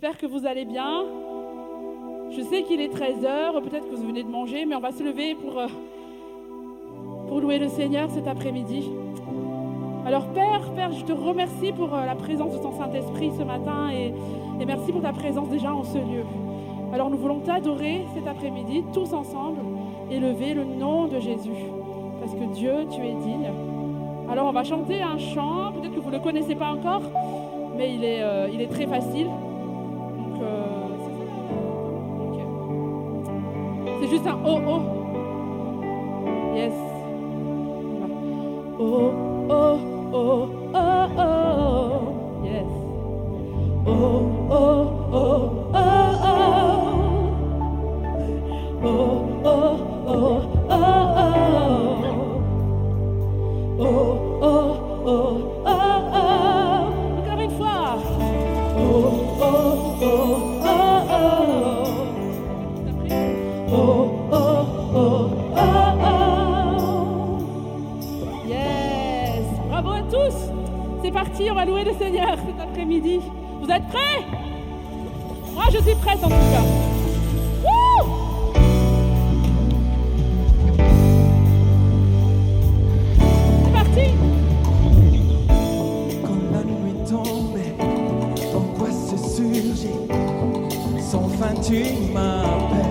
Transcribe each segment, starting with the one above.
J'espère que vous allez bien. Je sais qu'il est 13h, peut-être que vous venez de manger, mais on va se lever pour, euh, pour louer le Seigneur cet après-midi. Alors Père, Père, je te remercie pour euh, la présence de ton Saint-Esprit ce matin et, et merci pour ta présence déjà en ce lieu. Alors nous voulons t'adorer cet après-midi, tous ensemble, élever le nom de Jésus. Parce que Dieu, tu es digne. Alors on va chanter un chant, peut-être que vous ne le connaissez pas encore, mais il est, euh, il est très facile. Juste un oh oh. Yes. Oh oh oh oh oh. Yes. Oh oh oh oh oh. Oh oh oh oh oh. Oh, oh, oh. Encore une fois. Oh, oh, oh, oh. Oh, C'est parti, on va louer le Seigneur cet après-midi. Vous êtes prêts? Moi, je suis prête en tout cas. C'est parti Quand la nuit tombait, l'angoisse surgit, sans fin tu m'appelles.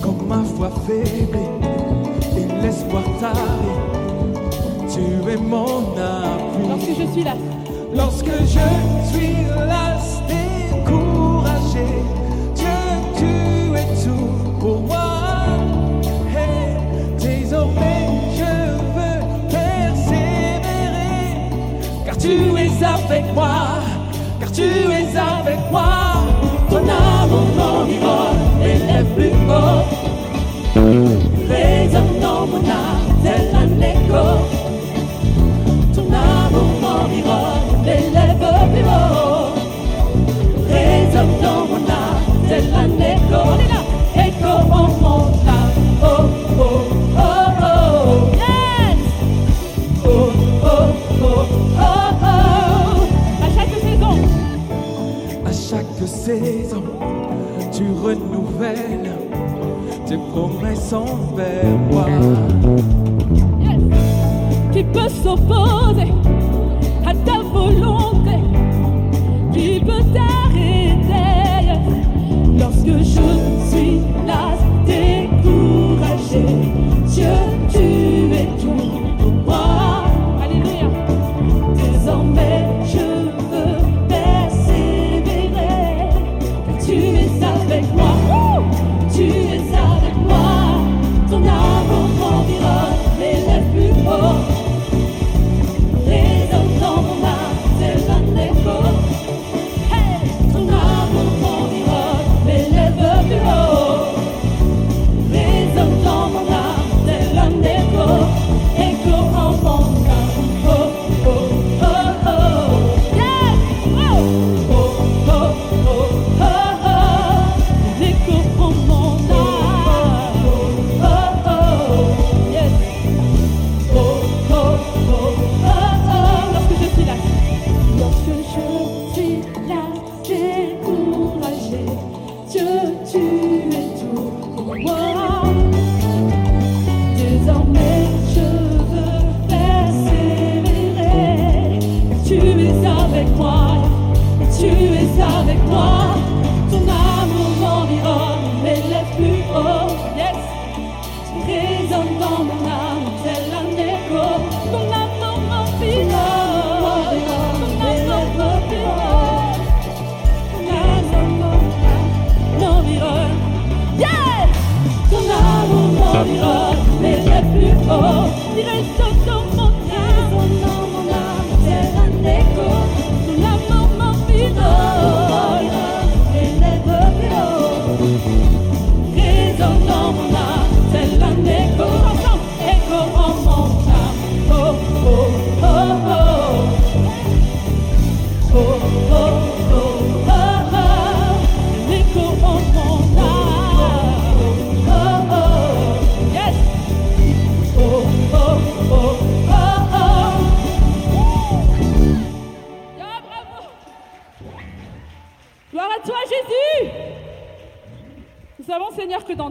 Quand ma foi faiblit et l'espoir tarit, tu es mon appui. Lorsque je suis là. Lorsque je suis las, découragé, Dieu, tu es tout pour moi. Hey, désormais, je veux persévérer, car tu es avec moi, car tu es avec moi. Ton amour m'environne, élève plus haut, résonne dans mon âme, tel un écho. Tu renouvelles tes promesses envers moi. Yes. Qui peut s'opposer à ta volonté Qui peut t'arrêter. Lorsque je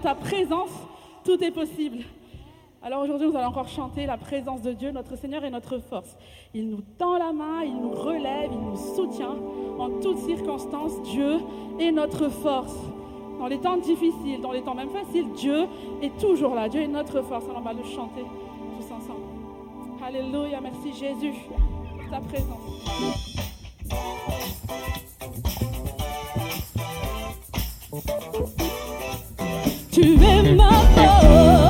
ta présence, tout est possible. Alors aujourd'hui, nous allons encore chanter la présence de Dieu, notre Seigneur et notre force. Il nous tend la main, il nous relève, il nous soutient. En toutes circonstances, Dieu est notre force. Dans les temps difficiles, dans les temps même faciles, Dieu est toujours là. Dieu est notre force. Alors on va le chanter tous ensemble. Alléluia, merci Jésus pour ta présence. tu es ma force.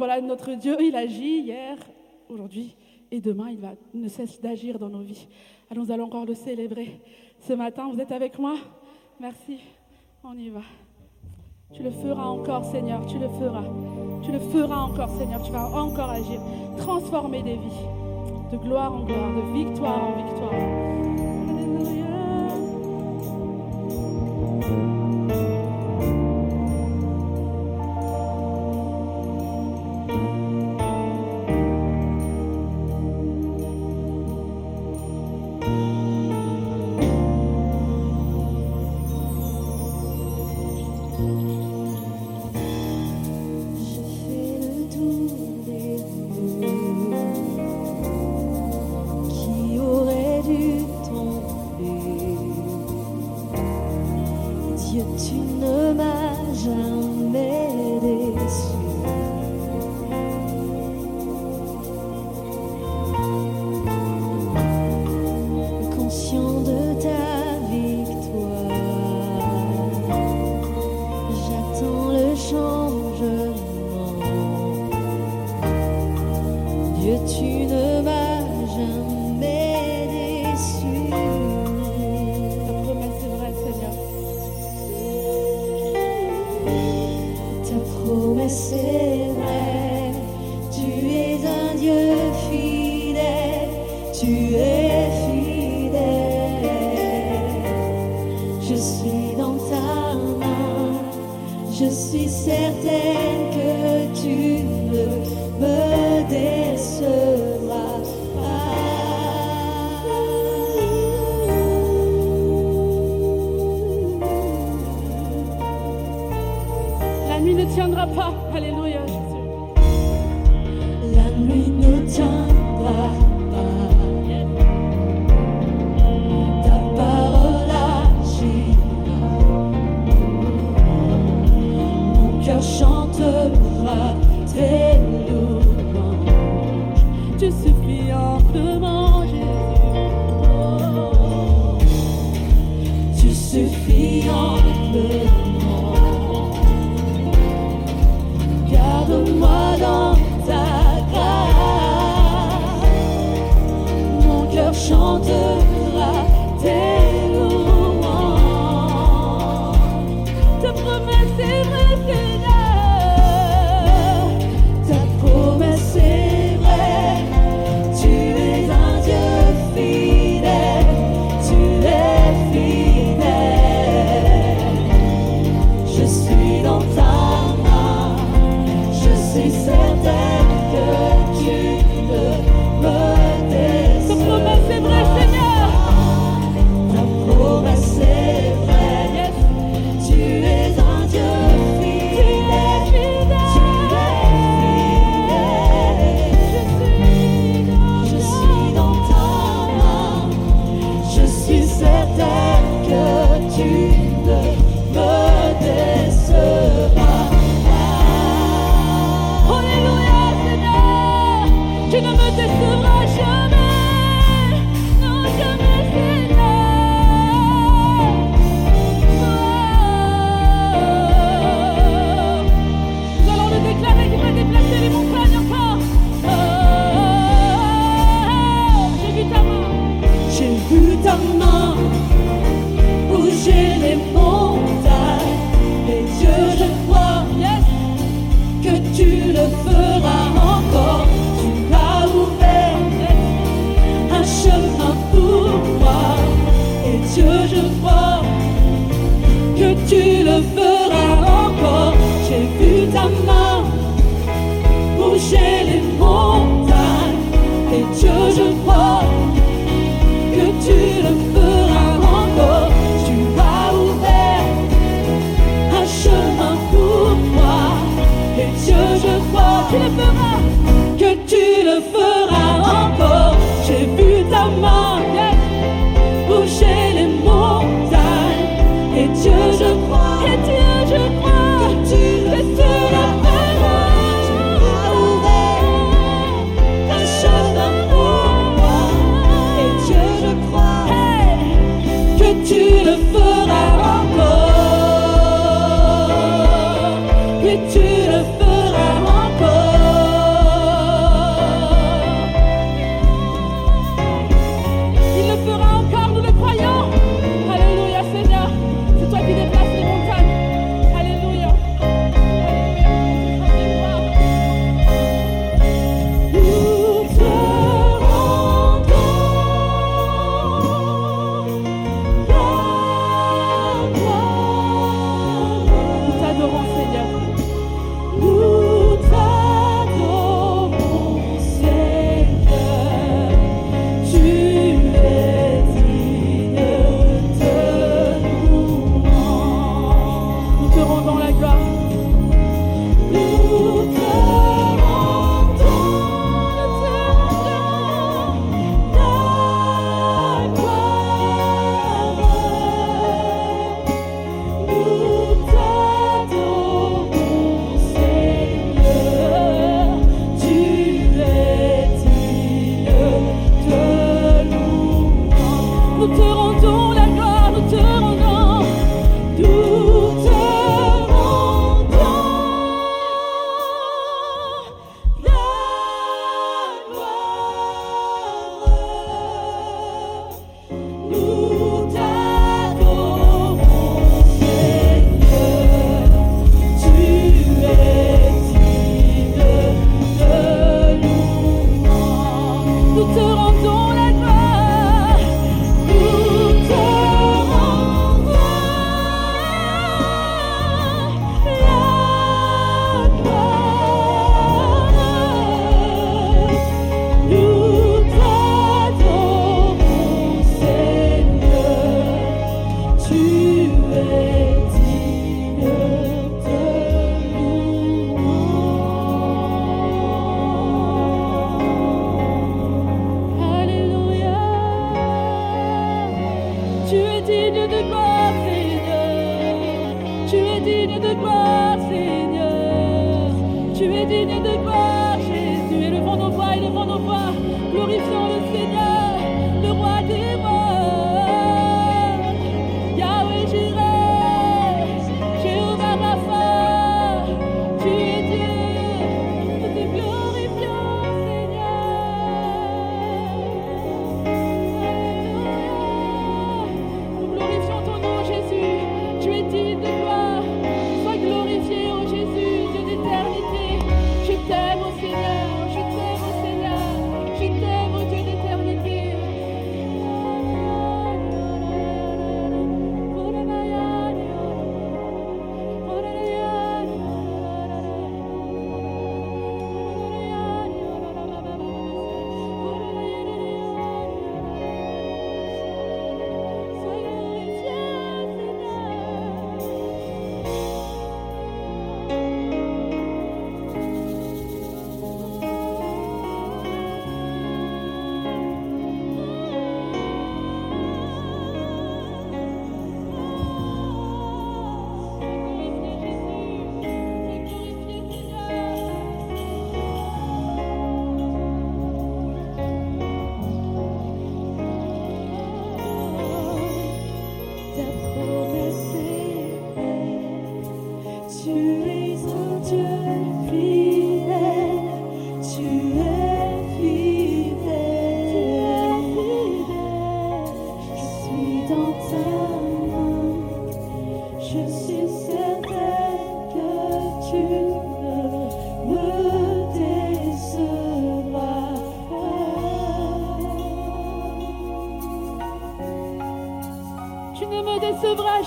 voilà, notre Dieu, il agit hier, aujourd'hui et demain, il va, ne cesse d'agir dans nos vies. Alors nous allons encore le célébrer ce matin. Vous êtes avec moi? Merci. On y va. Tu le feras encore, Seigneur. Tu le feras. Tu le feras encore, Seigneur. Tu vas encore agir. Transformer des vies. De gloire en gloire, de victoire en victoire. Alléluia. cœur chantera tes louanges. Tu suffis amplement, Jésus. Tu suffis amplement. Garde-moi dans ta grâce. Mon cœur chantera tes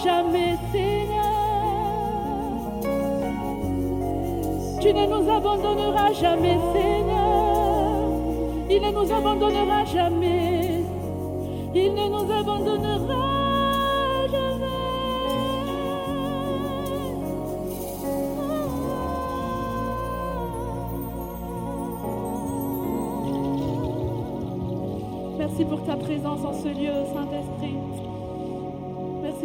jamais, Seigneur. Tu ne nous abandonneras jamais, Seigneur. Il ne nous abandonnera jamais. Il ne nous abandonnera jamais. Merci pour ta présence en ce lieu, Saint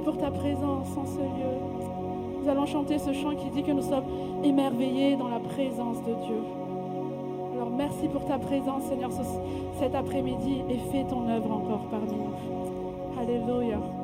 pour ta présence en ce lieu. Nous allons chanter ce chant qui dit que nous sommes émerveillés dans la présence de Dieu. Alors merci pour ta présence, Seigneur, cet après-midi et fais ton œuvre encore parmi nous. Alléluia.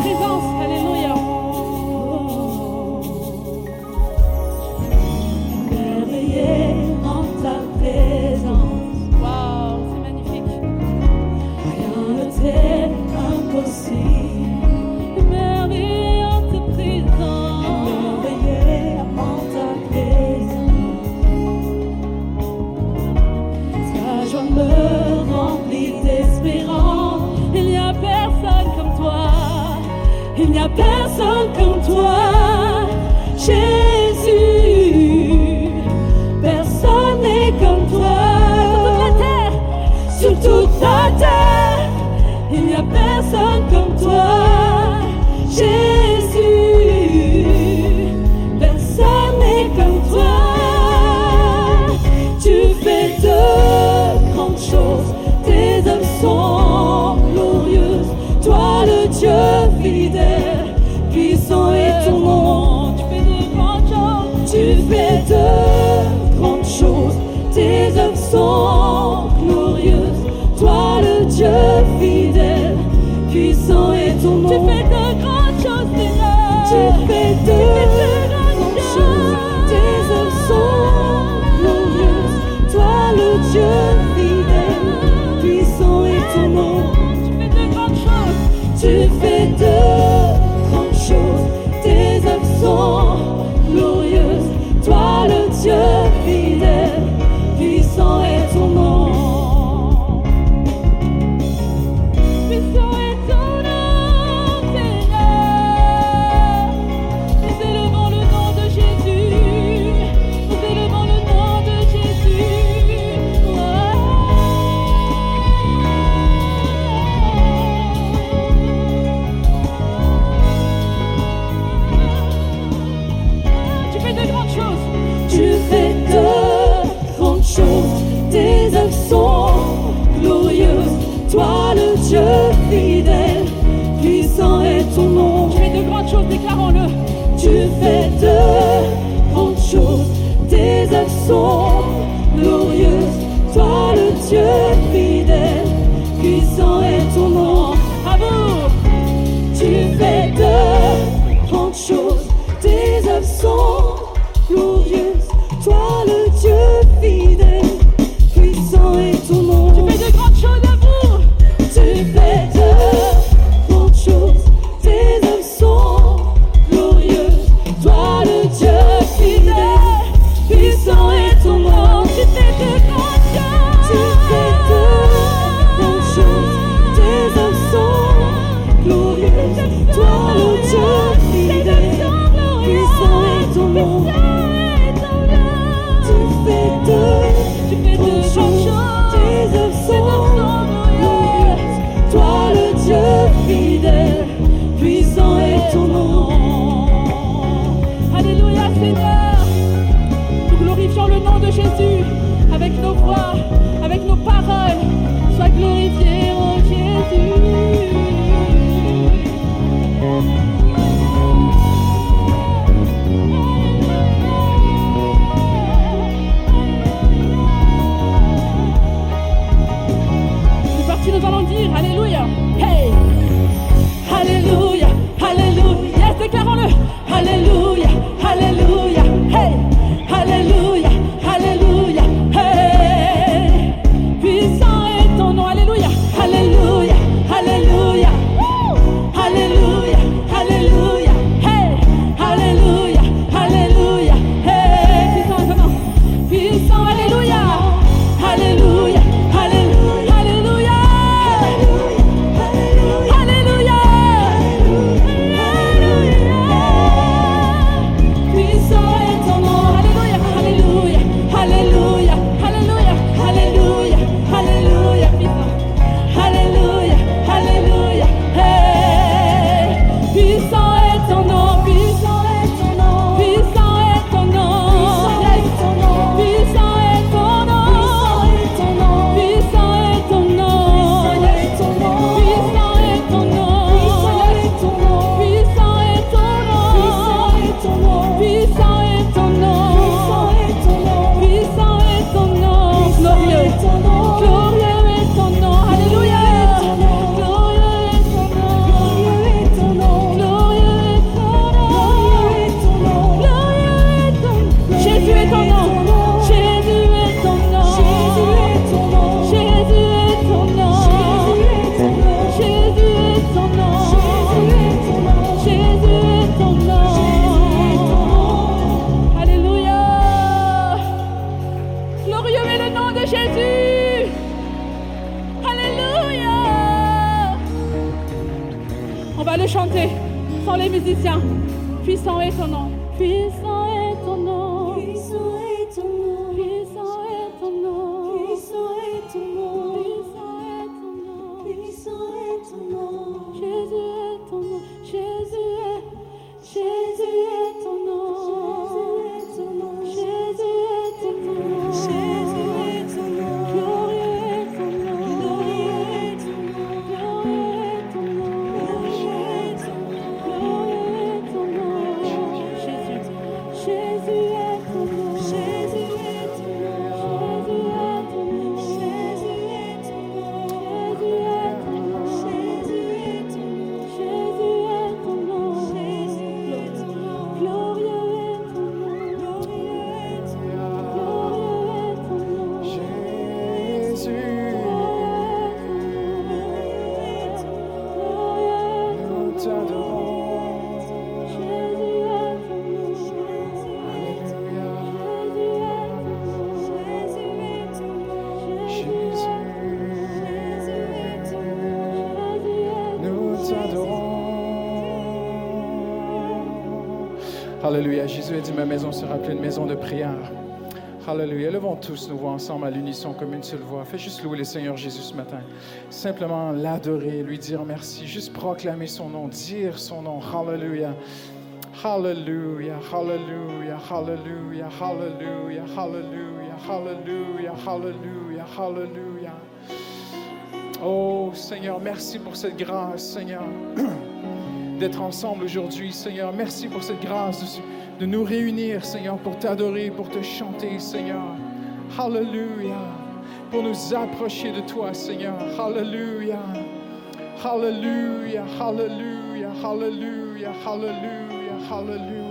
présence. 错 tes Alléluia. Jésus a dit, ma maison sera appelée une maison de prière. Alléluia. Levons tous nos voix ensemble à l'unisson comme une seule voix. Fais juste louer le Seigneur Jésus ce matin. Simplement l'adorer, lui dire merci. Juste proclamer son nom, dire son nom. Alléluia. Hallelujah, hallelujah, hallelujah, hallelujah, hallelujah, hallelujah, hallelujah, hallelujah. Oh Seigneur, merci pour cette grâce, Seigneur, d'être ensemble aujourd'hui, Seigneur. Merci pour cette grâce de, nous réunir, Seigneur, pour t'adorer, pour te chanter, Seigneur. Hallelujah. Pour nous approcher de toi, Seigneur. Hallelujah. Hallelujah, hallelujah, hallelujah, hallelujah, hallelujah.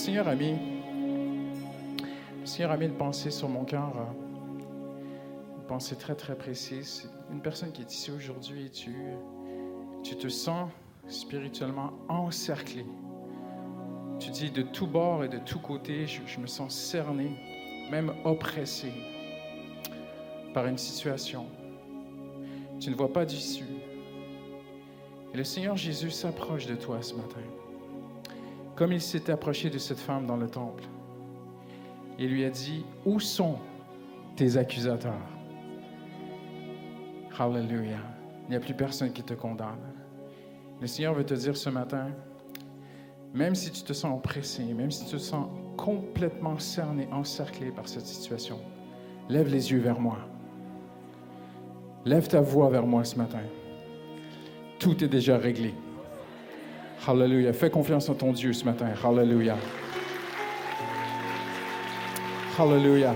Seigneur a mis, le Seigneur a mis une pensée sur mon cœur, euh, une pensée très très précise. Une personne qui est ici aujourd'hui, tu, tu te sens spirituellement encerclé. Tu dis de tous bords et de tous côtés, je, je me sens cerné, même oppressé par une situation. Tu ne vois pas d'issue. Et le Seigneur Jésus s'approche de toi ce matin, comme il s'est approché de cette femme dans le temple. Il lui a dit, où sont tes accusateurs? Hallelujah. Il n'y a plus personne qui te condamne. Le Seigneur veut te dire ce matin, même si tu te sens oppressé, même si tu te sens complètement cerné, encerclé par cette situation, lève les yeux vers moi. Lève ta voix vers moi ce matin. Tout est déjà réglé. Hallelujah. Fais confiance en ton Dieu ce matin. Hallelujah. Hallelujah.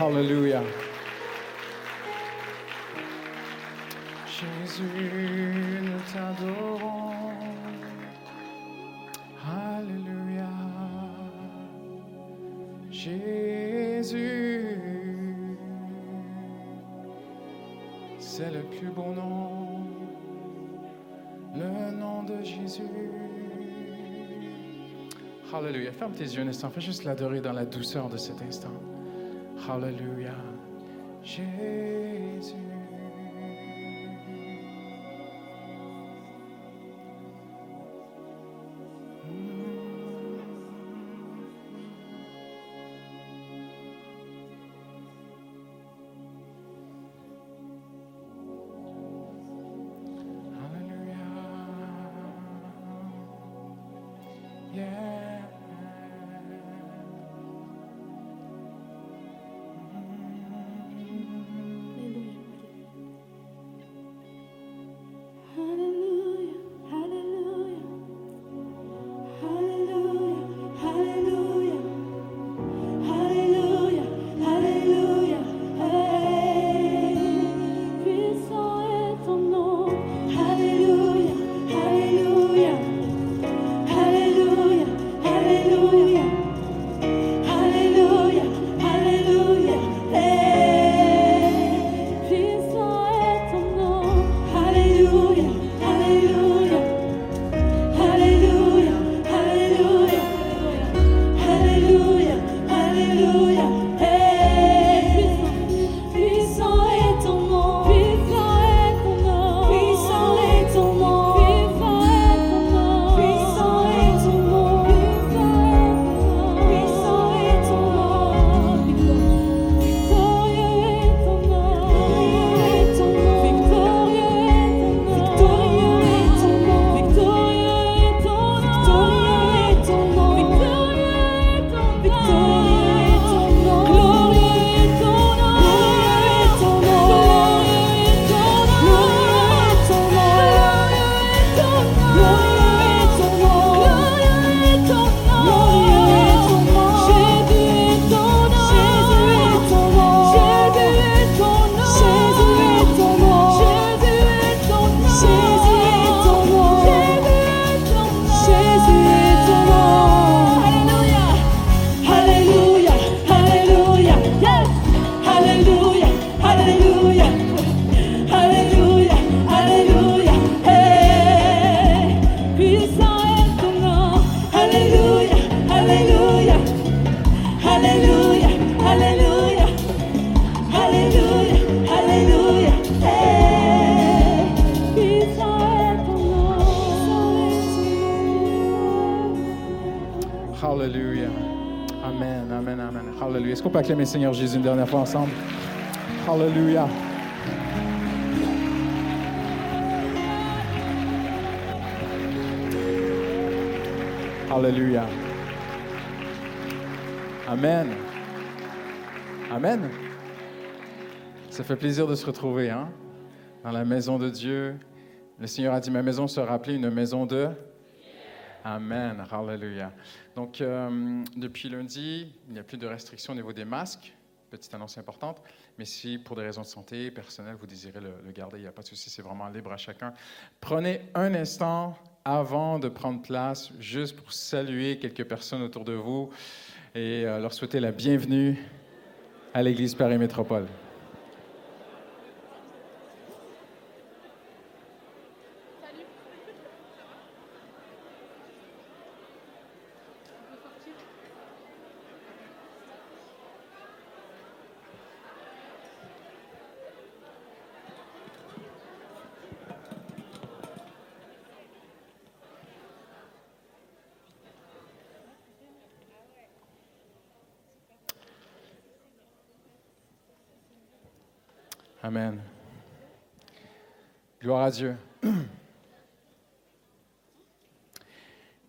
Hallelujah. Jésus, nous t'adorons. Alléluia. Jésus, c'est le plus beau nom, Alléluia. Ferme tes yeux un instant. Fais juste l'adorer dans la douceur de cet instant. Alléluia. Jésus. Seigneur Jésus une dernière fois ensemble? Hallelujah. Hallelujah. Amen. Amen. Ça fait plaisir de se retrouver hein, dans la maison de Dieu. Le Seigneur a dit, ma maison sera appelée une maison de... Amen. Hallelujah. Donc, euh, depuis lundi, il n'y a plus de restrictions au niveau des masques. Petite annonce importante. Mais si, pour des raisons de santé personnelles, vous désirez le, le garder, il n'y a pas de souci, c'est vraiment libre à chacun. Prenez un instant avant de prendre place, juste pour saluer quelques personnes autour de vous et euh, leur souhaiter la bienvenue à l'Église Paris Métropole. Amen. Gloire à Dieu.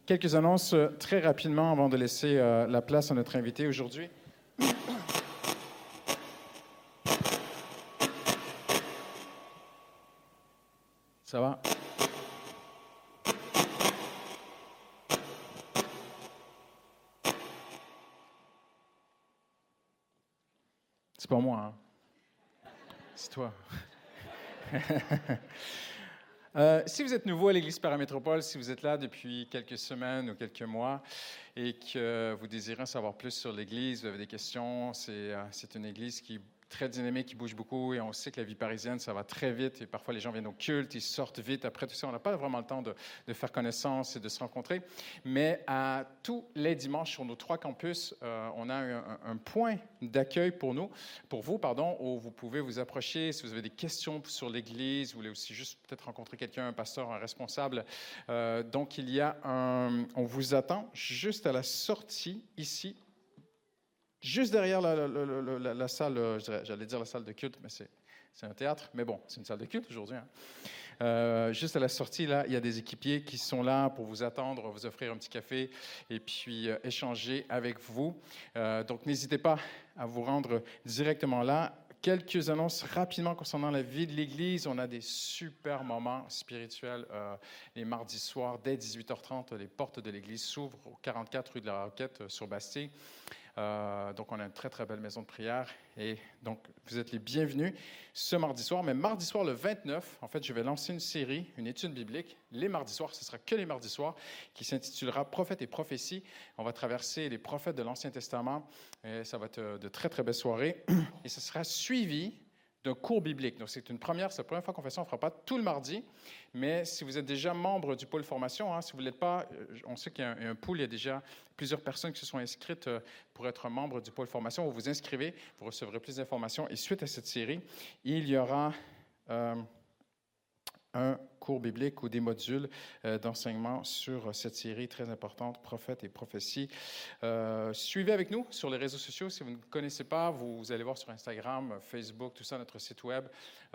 Quelques annonces euh, très rapidement avant de laisser euh, la place à notre invité aujourd'hui. Ça va? C'est pas moi, hein? C'est toi. Euh, si vous êtes nouveau à l'Église Paramétropole, si vous êtes là depuis quelques semaines ou quelques mois et que vous désirez en savoir plus sur l'Église, vous avez des questions, c'est euh, une Église qui très dynamique, qui bouge beaucoup et on sait que la vie parisienne, ça va très vite et parfois les gens viennent au culte, ils sortent vite. Après tout ça, on n'a pas vraiment le temps de, faire connaissance et de se rencontrer. Mais à tous les dimanches sur nos trois campus, euh, on a un, un point d'accueil pour nous, pour vous, pardon, où vous pouvez vous approcher si vous avez des questions sur l'Église, vous voulez aussi juste peut-être rencontrer quelqu'un, un pasteur, un responsable. Euh, donc il y a un, on vous attend juste à la sortie ici juste derrière la, salle, euh, j'allais dire la salle de culte, mais c'est un théâtre, mais bon, c'est une salle de culte aujourd'hui. hein. Euh, juste à la sortie, là, il y a des équipiers qui sont là pour vous attendre, vous offrir un petit café et puis euh, échanger avec vous. Donc, n'hésitez pas à vous rendre directement là. Quelques annonces rapidement concernant la vie de l'Église. On a des super moments spirituels les mardis soirs dès 18h30. Les portes de l'Église s'ouvrent au 44 rue de la Roquette sur Bastille. Euh, donc, on a une très, très belle maison de prière. Et donc, vous êtes les bienvenus ce mardi soir. Mais mardi soir, le 29, en fait, je vais lancer une série, une étude biblique, les mardis soirs. Ce sera que les mardis soirs, qui s'intitulera Prophètes et prophéties. On va traverser les prophètes de l'Ancien Testament. Et ça va être de très, très belles soirées. Et ce sera suivi d'un cours biblique. Donc, c'est une première, c'est la première fois qu'on fait ça. On ne fera pas tout le mardi, mais si vous êtes déjà membre du pôle formation, hein, si vous ne l'êtes pas, euh, on sait qu'il y a un, un pôle, il y a déjà plusieurs personnes qui se sont inscrites euh, pour être membre du pôle formation. Vous vous inscrivez, vous recevrez plus d'informations. Et suite à cette série, il y aura euh, un cours biblique ou des modules euh, d'enseignement sur cette série très importante, Prophètes et prophéties. Euh, suivez avec nous sur les réseaux sociaux. Si vous ne connaissez pas, vous, allez voir sur Instagram, Facebook, tout ça, notre site web.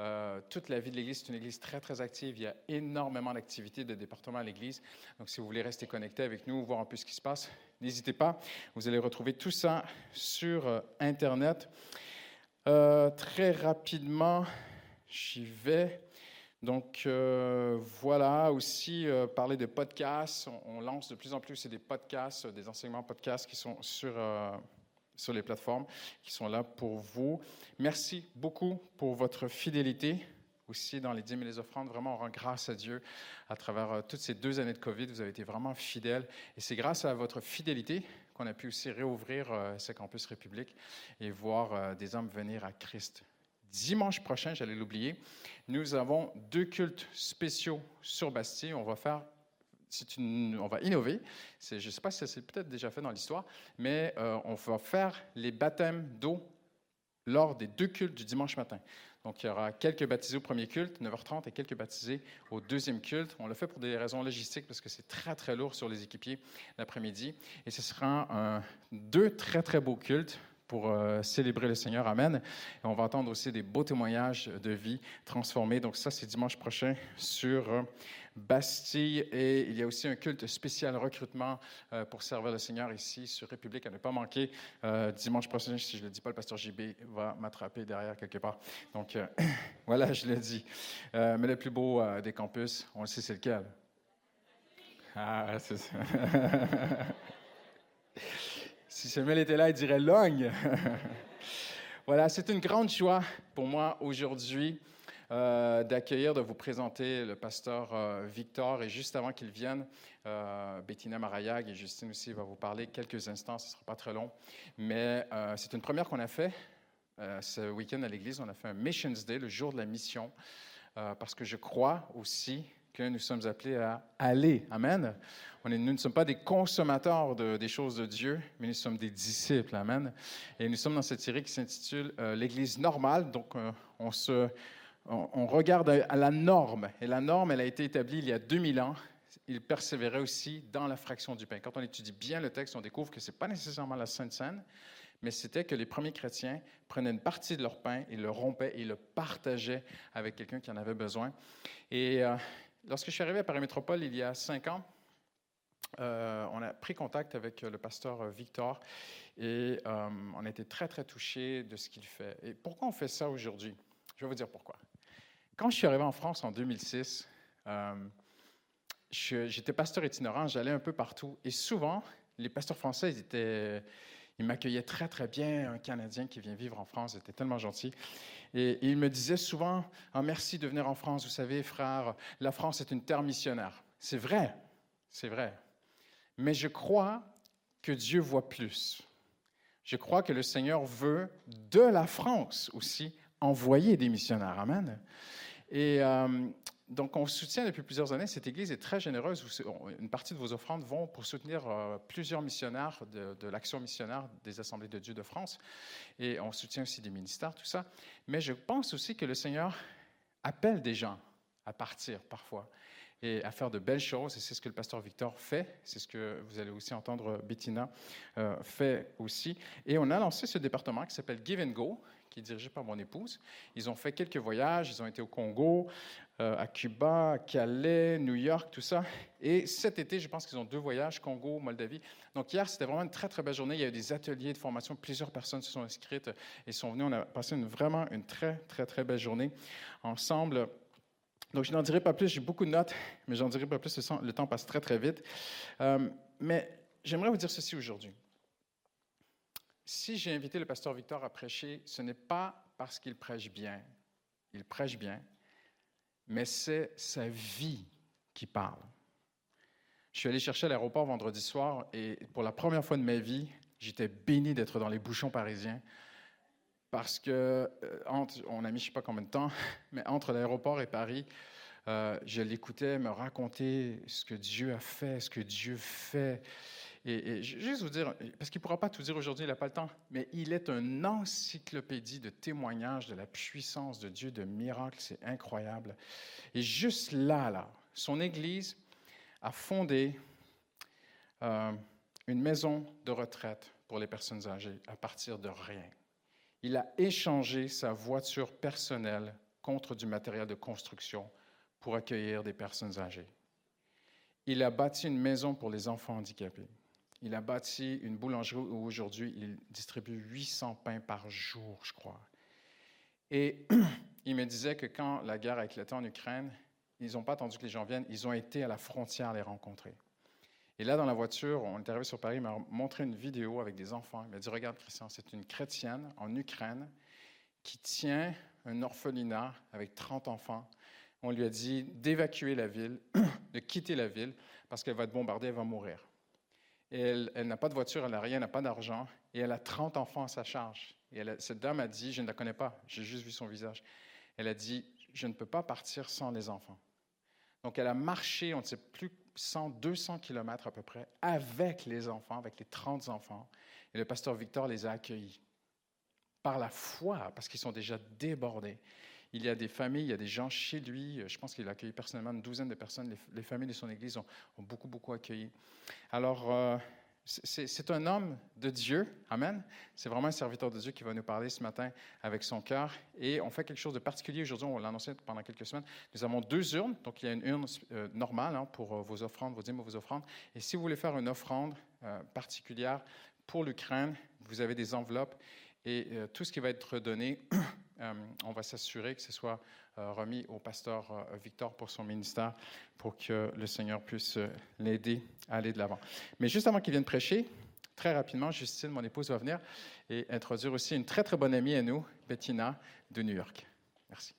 Euh, toute la vie de l'Église, c'est une Église très, très active. Il y a énormément d'activités de département à l'Église. Donc, si vous voulez rester connecté avec nous, voir un peu ce qui se passe, n'hésitez pas. Vous allez retrouver tout ça sur euh, Internet. Euh, très rapidement, j'y vais. Donc euh, voilà, aussi euh, parler de podcasts. On, lance de plus en plus des podcasts, des enseignements podcasts qui sont sur, euh, sur les plateformes, qui sont là pour vous. Merci beaucoup pour votre fidélité aussi dans les dîmes et les offrandes. Vraiment, on rend grâce à Dieu à travers toutes ces deux années de COVID. Vous avez été vraiment fidèles. Et c'est grâce à votre fidélité qu'on a pu aussi réouvrir ce campus République et voir des hommes venir à Christ. Dimanche prochain, j'allais l'oublier, nous avons deux cultes spéciaux sur Bastille. On va faire, c'est on va innover. C'est, je ne sais pas si ça s'est peut-être déjà fait dans l'histoire, mais euh, on va faire les baptêmes d'eau lors des deux cultes du dimanche matin. Donc, il y aura quelques baptisés au premier culte, 9h30, et quelques baptisés au deuxième culte. On le fait pour des raisons logistiques parce que c'est très, très lourd sur les équipiers l'après-midi. Et ce sera deux très, très beaux cultes pour euh, célébrer le Seigneur. Amen. Et on va entendre aussi des beaux témoignages de vie transformée. Donc ça, c'est dimanche prochain sur euh, Bastille. Et il y a aussi un culte spécial recrutement euh, pour servir le Seigneur ici sur République à ne pas manquer. dimanche prochain, si je ne le dis pas, le pasteur JB va m'attraper derrière quelque part. Donc voilà, je le dis. mais le plus beau des campus, on le sait, c'est lequel? Ah, c'est ça. Si Samuel était là, il dirait Logne. voilà, c'est une grande joie pour moi aujourd'hui euh, d'accueillir, de vous présenter le pasteur euh, Victor. Et juste avant qu'il vienne, euh, Bettina Marayag et Justine aussi va vous parler quelques instants, ce ne sera pas très long. Mais c'est une première qu'on a fait ce week-end à l'église. On a fait un Missions Day, le jour de la mission, parce que je crois aussi que nous sommes appelés à aller. Amen. Nous ne sommes pas des consommateurs de, des choses de Dieu, mais nous sommes des disciples. Amen. Et nous sommes dans cette série qui s'intitule euh, L'Église normale. Donc, euh, on, se, on, regarde à la norme. Et la norme, elle a été établie il y a 2000 ans. Il persévérait aussi dans la fraction du pain. Quand on étudie bien le texte, on découvre que ce n'est pas nécessairement la Sainte Seine, mais c'était que les premiers chrétiens prenaient une partie de leur pain, ils le rompaient et le partageaient avec quelqu'un qui en avait besoin. Et euh, Lorsque je suis arrivé à Paris Métropole il y a cinq ans, euh, on a pris contact avec le pasteur Victor et euh, on a été très, très touchés de ce qu'il fait. Et pourquoi on fait ça aujourd'hui? Je vais vous dire pourquoi. Quand je suis arrivé en France en 2006, euh, j'étais pasteur itinérant, j'allais un peu partout et souvent, les pasteurs français, ils étaient il m'accueillait très, très bien, un Canadien qui vient vivre en France, était tellement gentil. Et, il me disait souvent, ah, merci de venir en France, vous savez, frère, la France est une terre missionnaire. C'est vrai, c'est vrai. Mais je crois que Dieu voit plus. Je crois que le Seigneur veut de la France aussi envoyer des missionnaires. Amen. Et euh, donc, on soutient depuis plusieurs années. Cette Église est très généreuse. Une partie de vos offrandes vont pour soutenir euh, plusieurs missionnaires de, l'action missionnaire des Assemblées de Dieu de France. Et on soutient aussi des ministères, tout ça. Mais je pense aussi que le Seigneur appelle des gens à partir parfois et à faire de belles choses. Et c'est ce que le pasteur Victor fait. C'est ce que vous allez aussi entendre Bettina euh, fait aussi. Et on a lancé ce département qui s'appelle Give and Go, qui est dirigé par mon épouse. Ils ont fait quelques voyages. Ils ont été au Congo, euh, à Cuba, Calais, New York, tout ça. Et cet été, je pense qu'ils ont deux voyages, Congo, Moldavie. Donc hier, c'était vraiment une très, très belle journée. Il y a eu des ateliers de formation. Plusieurs personnes se sont inscrites et sont venues. On a passé une, vraiment une très, très, très belle journée ensemble. Donc, je n'en dirai pas plus, j'ai beaucoup de notes, mais j'en dirai pas plus, le temps passe très, très vite. Euh, mais j'aimerais vous dire ceci aujourd'hui. Si j'ai invité le pasteur Victor à prêcher, ce n'est pas parce qu'il prêche bien. Il prêche bien, mais c'est sa vie qui parle. Je suis allé chercher à l'aéroport vendredi soir et pour la première fois de ma vie, j'étais béni d'être dans les bouchons parisiens parce que euh, entre, on a mis je ne sais pas combien de temps, mais entre l'aéroport et Paris, euh, je l'écoutais me raconter ce que Dieu a fait, ce que Dieu fait. Et, juste vous dire, parce qu'il ne pourra pas tout dire aujourd'hui, il n'a pas le temps, mais il est une encyclopédie de témoignages de la puissance de Dieu, de miracles, c'est incroyable. Et juste là, là, son Église a fondé euh, une maison de retraite pour les personnes âgées à partir de rien. Il a échangé sa voiture personnelle contre du matériel de construction pour accueillir des personnes âgées. Il a bâti une maison pour les enfants handicapés. Il a bâti une boulangerie où aujourd'hui il distribue 800 pains par jour, je crois. Et il me disait que quand la guerre a éclaté en Ukraine, ils n'ont pas attendu que les gens viennent, ils ont été à la frontière les rencontrer. Et là, dans la voiture, on est arrivé sur Paris, il m'a montré une vidéo avec des enfants. Il m'a dit Regarde, Christian, c'est une chrétienne en Ukraine qui tient un orphelinat avec 30 enfants. On lui a dit d'évacuer la ville, de quitter la ville, parce qu'elle va être bombardée, elle va mourir. Elle, n'a pas de voiture, elle n'a rien, elle n'a pas d'argent, et elle a 30 enfants à sa charge. Et cette dame a dit Je ne la connais pas, j'ai juste vu son visage. Elle a dit Je ne peux pas partir sans les enfants. Donc, elle a marché, on ne sait plus 100, 200 kilomètres à peu près, avec les enfants, avec les 30 enfants. Et le pasteur Victor les a accueillis. par la foi, parce qu'ils sont déjà débordés. Il y a des familles, il y a des gens chez lui. Je pense qu'il a accueilli personnellement une douzaine de personnes. Les, les familles de son Église ont, beaucoup, beaucoup accueilli. Alors, euh, c'est un homme de Dieu. Amen. C'est vraiment un serviteur de Dieu qui va nous parler ce matin avec son cœur. Et on fait quelque chose de particulier aujourd'hui. On l'a annoncé pendant quelques semaines. Nous avons deux urnes. Donc, il y a une urne euh, normale hein, pour euh, vos offrandes, vos dîmes, vos offrandes. Et si vous voulez faire une offrande particulière pour l'Ukraine, vous avez des enveloppes. Et euh, tout ce qui va être donné, euh, on va s'assurer que ce soit euh, remis au pasteur Victor pour son ministère, pour que le Seigneur puisse l'aider à aller de l'avant. Mais juste avant qu'il vienne prêcher, très rapidement, Justine, mon épouse, va venir et introduire aussi une très, très bonne amie à nous, Bettina, de New York. Merci.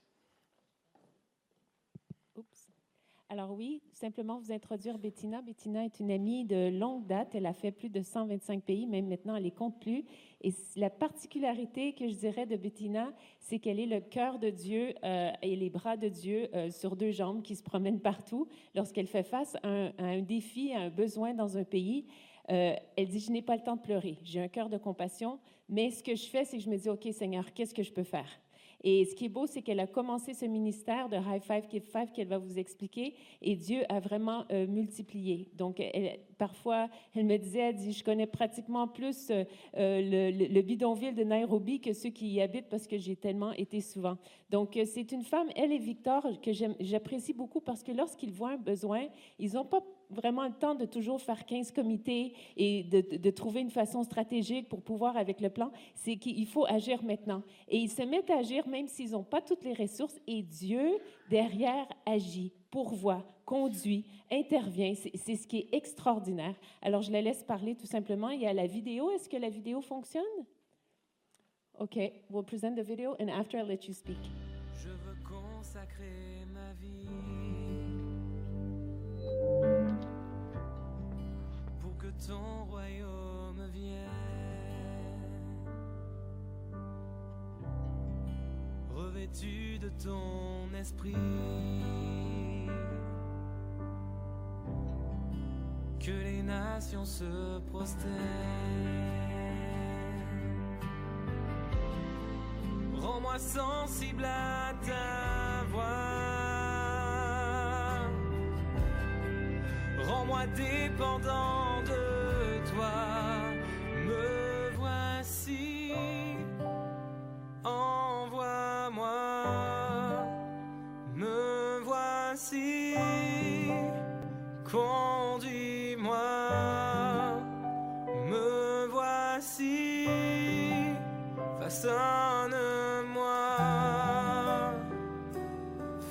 Alors oui, simplement vous introduire Bettina. Bettina est une amie de longue date. Elle a fait plus de 125 pays, même maintenant elle les compte plus. Et la particularité que je dirais de Bettina, c'est qu'elle est le cœur de Dieu euh, et les bras de Dieu euh, sur deux jambes qui se promènent partout. Lorsqu'elle fait face à un, à un défi, à un besoin dans un pays, euh, elle dit, je n'ai pas le temps de pleurer. J'ai un cœur de compassion, mais ce que je fais, c'est que je me dis, OK Seigneur, qu'est-ce que je peux faire? Et ce qui est beau, c'est qu'elle a commencé ce ministère de High Five, Give Five, qu'elle va vous expliquer, et Dieu a vraiment euh, multiplié. Donc, parfois, elle me disait, elle dit, je connais pratiquement plus euh, euh, le, le- le bidonville de Nairobi que ceux qui y habitent parce que j'ai tellement été souvent. Donc, c'est une femme, elle et Victor, que j'apprécie beaucoup parce que lorsqu'ils voient un besoin, ils n'ont pas vraiment le temps de toujours faire 15 comités et de, de- trouver une façon stratégique pour pouvoir avec le plan. C'est qu'il faut agir maintenant. Et ils se mettent à agir même s'ils n'ont pas toutes les ressources et Dieu, derrière, agit, pourvoit, conduit, intervient. C'est ce qui est extraordinaire. Alors, je la laisse parler tout simplement. Il y a la vidéo. Est-ce que la vidéo fonctionne? OK. We'll present the video and after I'll let you speak. Ton royaume vienne, revêtu de ton esprit. Que les nations se prosternent. Rends-moi sensible à ta voix. Rends-moi dépendant de Me voici. Envoie-moi. Me voici. Conduis-moi. Me voici. Façonne-moi.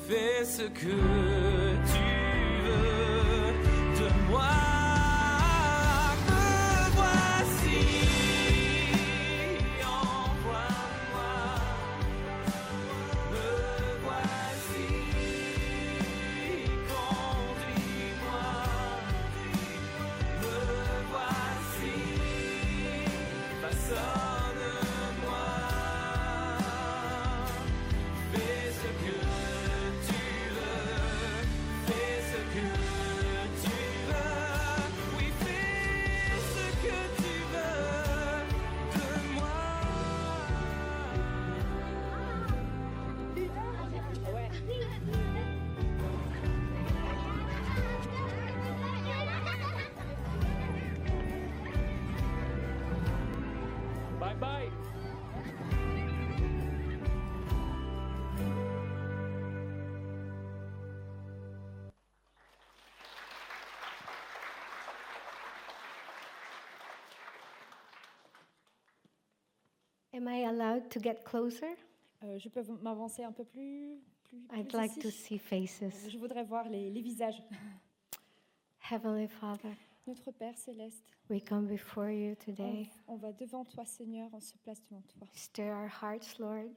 Fais ce que Am I allowed to get closer? Euh, je peux m'avancer un peu plus, plus, I'd plus like to ici see faces. Je voudrais voir les, les visages. Heavenly Father, Notre Père céleste, we come before you on, today. on va devant toi, Seigneur, on se place devant toi. Stir our hearts, Lord,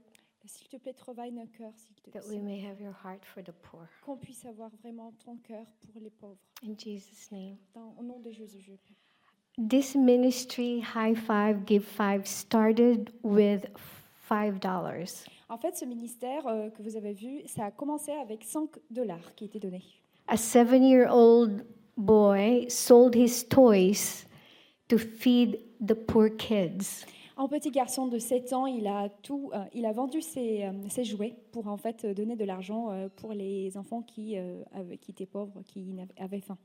S'il te plaît, travaille nos cœurs, s'il te that plaît. we may have your heart for the poor. Qu'on puisse avoir vraiment ton cœur pour les pauvres. In Jesus' name. Dans- au nom de Jésus, je prie. This ministry, High Five, Give Five, started with $5. En fait, ce ministère euh, que vous avez vu, ça a commencé avec 5 dollars qui étaient donnés. A seven year old boy sold his toys to feed the poor kids. Un petit garçon de 7 ans, il a, tout, euh, il a vendu ses, euh, ses jouets pour en fait euh, donner de l'argent euh, pour les enfants qui, euh, qui étaient pauvres, qui avaient faim.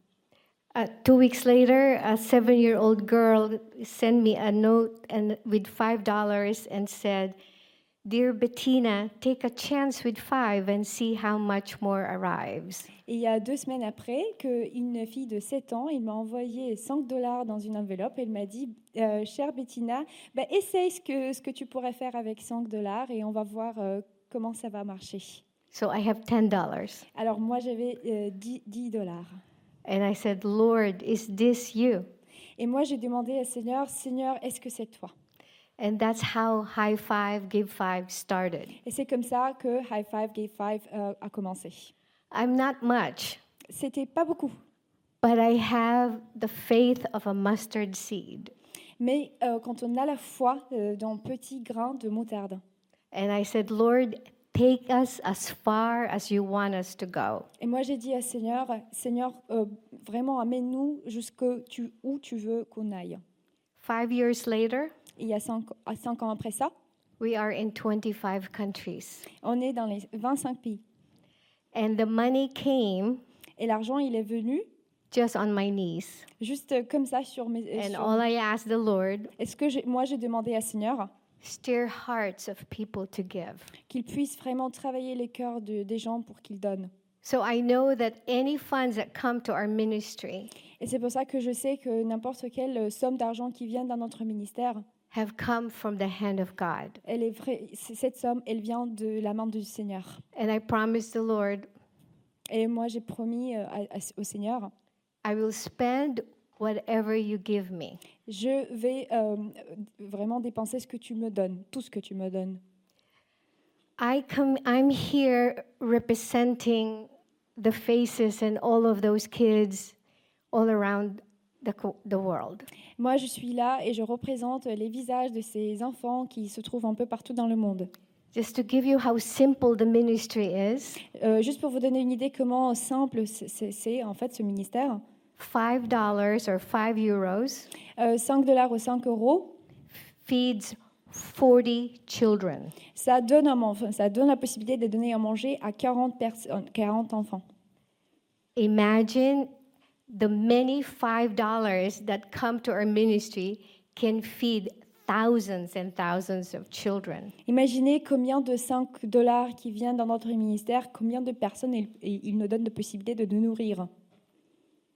Uh, two weeks later, a seven year old girl sent me a note and, with $5 and said, Dear Bettina, take a chance with five and see how much more arrives. Et il y a deux semaines après, qu'une fille de 7 ans, il m'a envoyé 5 dollars dans une enveloppe et elle m'a dit, euh, chère Bettina, bah, essaye ce que, ce que tu pourrais faire avec 5 dollars et on va voir euh, comment ça va marcher. So I have $10. Alors moi, j'avais euh, 10, 10 dollars. And I said, Lord, is this you? Et moi, j'ai demandé au Seigneur, Seigneur, est-ce que c'est toi? And that's how High Five Give Five started. Et c'est comme ça que High Five Gave Five euh, a commencé. I'm not much, C'était pas beaucoup, but I have the faith of a mustard seed. mais euh, quand on a la foi euh, dans petit grain de moutarde. And I said, Lord, take us as far as you want us to go. Et moi, j'ai dit à Seigneur, Seigneur, euh, vraiment amène-nous jusque tu, où tu veux qu'on aille. Five years later, il y a cinq, à cinq ans après ça, we are in 25 countries. on est dans les 25 pays. And the money came Et l'argent, il est venu just on my knees. juste comme ça sur mes... euh, And sur- all I asked the Lord, Est-ce que moi, j'ai demandé à Seigneur stir hearts of people to give. qu'il puisse vraiment travailler les cœurs de- des gens pour qu'ils donnent. So I know that any funds that come to our ministry Et c'est pour ça que je sais que n'importe quelle euh, somme d'argent qui vient dans notre ministère, have come from the hand of God. elle est vraie, cette somme, elle vient de la main du Seigneur. And I promised the Lord, Et moi, j'ai promis euh, à- à- au Seigneur, I will spend whatever you give me. je vais euh, vraiment dépenser ce que tu me donnes, tout ce que tu me donnes. I come, I'm here representing the faces and all of those kids all around the, the world. Moi, je suis là et je représente les visages de ces enfants qui se trouvent un peu partout dans le monde. Just to give you how simple the ministry is, Euh, juste pour vous donner une idée comment simple c'est, en fait ce ministère. Five dollars or five euros Euh, 5 dollars ou 5 euros, feeds 40 children. ça donne, un ça donne la possibilité de donner à manger à 40, personnes, 40 enfants. Imagine the many five dollars that come to our ministry can feed thousands and thousands of children. Imaginez combien de 5 dollars qui viennent dans notre ministère, combien de personnes il, il nous donne de possibilité de nous nourrir.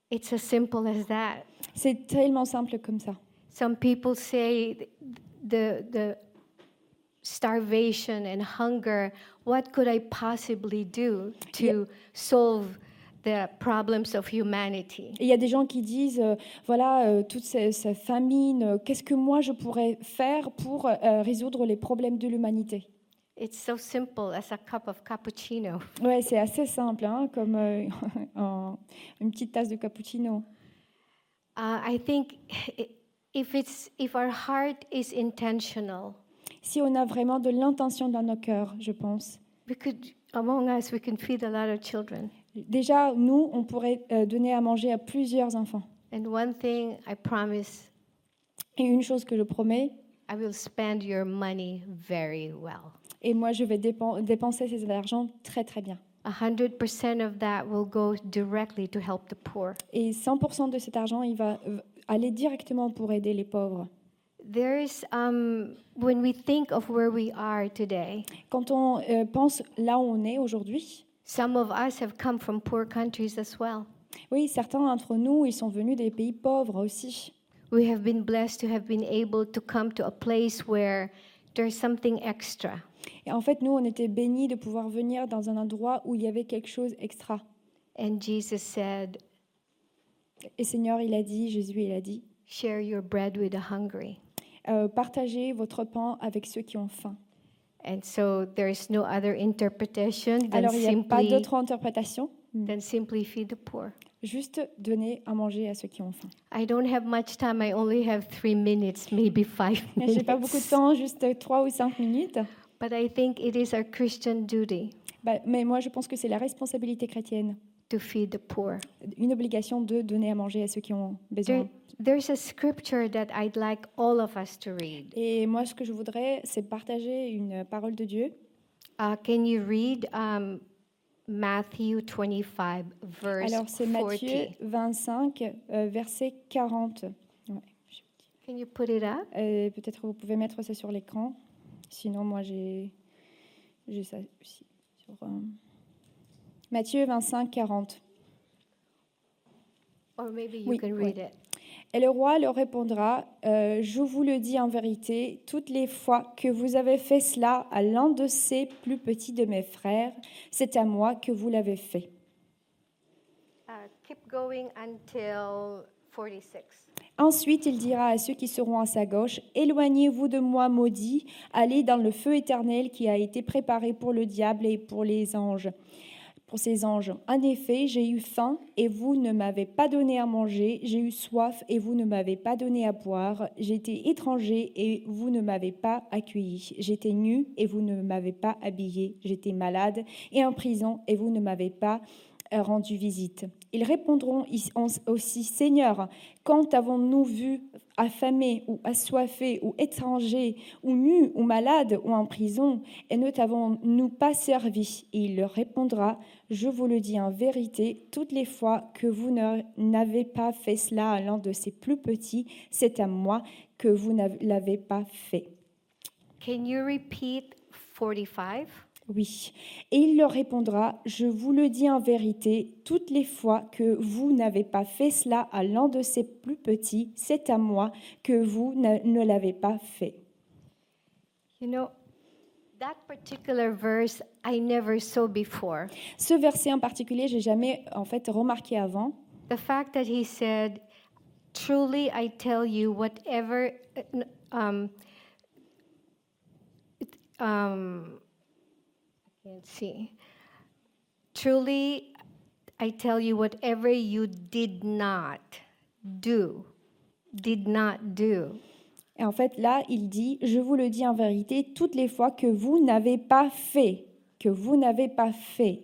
It's as simple as that. C'est tellement simple comme ça. Some people say the the starvation and hunger, what could I possibly do to solve the problems of humanity? Il y a des gens qui disent, euh, voilà, euh, toute ces famines, euh, qu'est-ce que moi je pourrais faire pour euh, résoudre les problèmes de l'humanité? It's so simple as a cup of cappuccino. Ouais, c'est assez simple, hein, comme euh, un- une petite tasse de cappuccino. Uh, I think if it's if our heart is intentional, Si on a vraiment de l'intention dans nos cœurs, je pense. we could among us we can feed a lot of children. Déjà, nous, on pourrait euh, donner à manger à plusieurs enfants. And one thing I promise, Et une chose que je promets, I will spend your money very well. Et moi je vais dépen- dépenser cet argent très très bien. A hundred percent of that will go directly to help the poor. Et 100% de cet argent, il va aller directement pour aider les pauvres. There's um, when we think of where we are today. Quand on euh, pense là où on est aujourd'hui, Some of us have come from poor countries as well. oui, certains d'entre nous, ils sont venus des pays pauvres aussi. We have been blessed to have been able to come to a place where there's something extra. Et en fait, nous, on était bénis de pouvoir venir dans un endroit où il y avait quelque chose extra. And Jesus said, Et Seigneur, il a dit, Jésus, il a dit, Share your bread with the hungry. euh, partagez votre pain avec ceux qui ont faim. And so there's no other interpretation than Alors, il n'y a pas simply, d'autre interprétation, than simply feed the poor. juste donner à manger à ceux qui ont faim. I don't have much time. I only have three minutes, maybe five minutes. Pas beaucoup de temps, juste trois ou cinq minutes. But I think it is our Christian duty Bah, mais moi, je pense que c'est la responsabilité chrétienne to feed the poor. une obligation de donner à manger à ceux qui ont besoin. There, there's a scripture that I'd like all of us to read. Et moi, ce que je voudrais, c'est partager une parole de Dieu. Uh, can you read um, Matthew 25, verse Alors, c'est 40? Matthieu 25, euh, verset 40. Ouais. Can you put it up? Euh, Peut-être vous pouvez mettre ça sur l'écran. Sinon, moi, j'ai j'ai ça aussi. Sur, euh, Matthieu 25, 40. Or maybe you Oui, can read it. Et le roi leur répondra, euh, Je vous le dis en vérité, toutes les fois que vous avez fait cela à l'un de ces plus petits de mes frères, c'est à moi que vous l'avez fait. Uh, keep going until 46. Ensuite, il dira à ceux qui seront à sa gauche, Éloignez-vous de moi, maudits, allez dans le feu éternel qui a été préparé pour le diable et pour les anges. Pour ses anges. En effet, j'ai eu faim et vous ne m'avez pas donné à manger, j'ai eu soif et vous ne m'avez pas donné à boire, j'étais étranger et vous ne m'avez pas accueilli, j'étais nu et vous ne m'avez pas habillé, j'étais malade et en prison et vous ne m'avez pas rendu visite. Ils répondront aussi, Seigneur, quand avons-nous vu affamé ou assoiffé ou étranger ou nu ou malade ou en prison et ne t'avons-nous pas servi? Il leur répondra, je vous le dis en vérité, toutes les fois que vous n'avez pas fait cela à l'un de ces plus petits, c'est à moi que vous ne l'avez pas fait. Can you repeat 45? Oui. Et il leur répondra, je vous le dis en vérité, toutes les fois que vous n'avez pas fait cela à l'un de ces plus petits, c'est à moi que vous ne, l'avez pas fait. You know, that particular verse I never saw before. Ce verset en particulier, j'ai jamais en fait remarqué avant. The fact that he said, Truly I tell you, whatever, uh, um, um, I can't see. Truly I tell you, whatever you did not do, did not do, Et en fait, là, il dit, je vous le dis en vérité, toutes les fois que vous n'avez pas fait, que vous n'avez pas fait.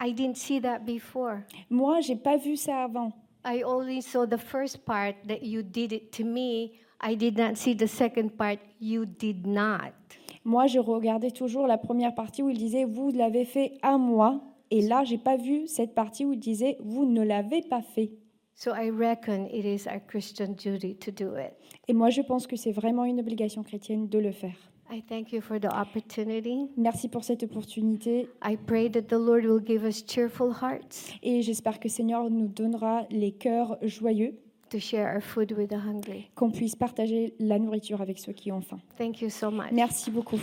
I didn't see that before. Moi, j'ai pas vu ça avant. I only saw the first part that you did it to me. I did not see the second part, you did not. Moi, je regardais toujours la première partie où il disait vous l'avez fait à moi, et là, j'ai pas vu cette partie où il disait vous ne l'avez pas fait. So I reckon it is our Christian duty to do it. Et moi, je pense que c'est vraiment une obligation chrétienne de le faire. I thank you for the opportunity. Merci pour cette opportunité I pray that the Lord will give us cheerful hearts et j'espère que Seigneur nous donnera les cœurs joyeux, to share our food with the hungry. qu'on puisse partager la nourriture avec ceux qui ont faim. Thank you so much. Merci beaucoup.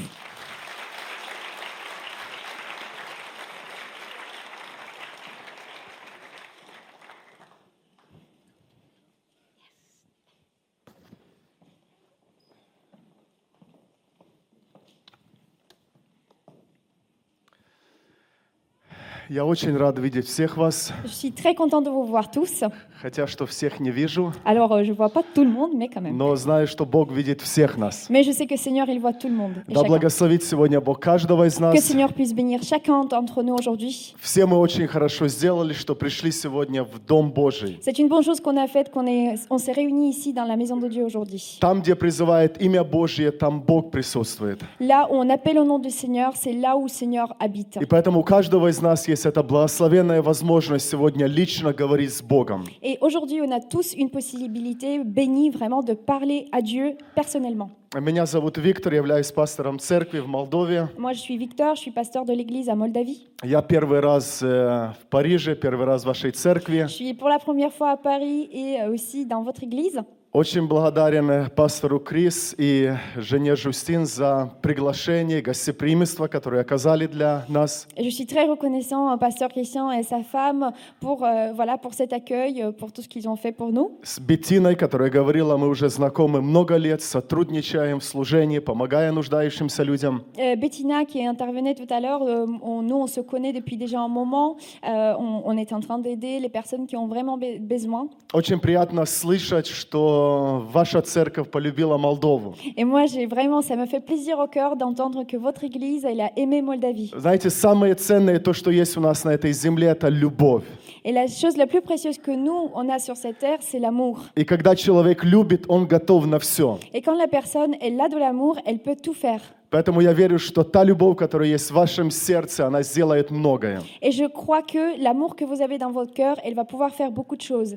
Я очень рад видеть всех вас, Je suis très contente de vous voir tous. хотя что всех не вижу, Alors, euh, je vois pas tout le monde, mais quand même. но знаю, что Бог видит всех нас. Mais je sais que Seigneur, il voit tout le monde. Да благословит сегодня Бог каждого из Que нас. Seigneur puisse bénir chacun d'entre nous aujourd'hui. Все мы очень хорошо сделали, что пришли сегодня в Дом Божий. C'est une bonne chose qu'on a faite, qu'on est, on s'est réunis ici dans la maison de Dieu aujourd'hui. Там, где призывает имя Божье, там Бог присутствует. Là où on appelle au nom du Seigneur, c'est là où le Seigneur habite. И поэтому у каждого из нас есть эта благословенная возможность сегодня лично говорить с Богом. Et aujourd'hui, on a tous une possibilité bénie vraiment de parler à Dieu personnellement. Меня зовут Виктор, я являюсь пастором церкви в Молдове. Moi, je suis Victor, je suis pasteur de l'église à Moldavie. Я первый раз э, в Париже, первый раз в вашей церкви. Je suis pour la première fois à Paris et euh, aussi dans votre église. Очень благодарен э, пастору Крис и жене Жустин за приглашение, гостеприимство, которое оказали для нас. Je suis très reconnaissant pasteur Christian et sa femme pour, euh, voilà, pour cet accueil, euh, pour tout ce qu'ils ont fait pour nous. С Беттиной, которая говорила, мы уже знакомы много лет, сотрудничаем в служении, помогая нуждающимся людям. Euh, Bettina, qui intervenait tout à l'heure, euh, nous, on se connaît depuis déjà un moment. Euh, on, on est en train d'aider les personnes qui ont vraiment be- besoin. Очень приятно слышать, что что ваша церковь полюбила Молдову. Et moi, j'ai vraiment, ça me fait plaisir au cœur d'entendre que votre Église, elle a aimé Moldavie. Знаете, самое ценное, то, что есть у нас на этой земле, это любовь. Et la chose la plus précieuse que nous, on a sur cette terre, c'est l'amour. И когда человек любит, он готов на все. Et quand la personne, elle a de l'amour, elle peut tout faire. Поэтому я верю, что та любовь, которая есть в вашем сердце, она сделает многое. Et je crois que l'amour que vous avez dans votre cœur, elle va pouvoir faire beaucoup de choses.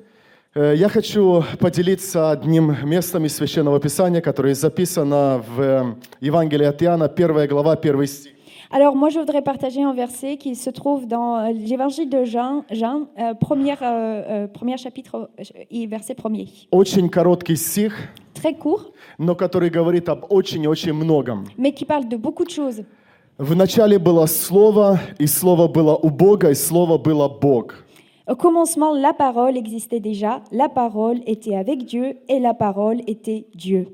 Э, Я хочу поделиться одним местом из Священного Писания, которое записано в э, Евангелии от Иоанна, 1 глава, 1 стих. Alors moi, je voudrais partager un verset qui se trouve dans euh, l'évangile de Jean, Jean euh, première, euh, euh, premier chapitre euh, et verset premier. Очень короткий стих, Très court, но который говорит об очень-очень многом. mais qui parle de beaucoup de choses. В начале было Слово, и Слово было у Бога, и Слово было Бог. Au commencement, la parole existait déjà, la parole était avec Dieu et la parole était Dieu.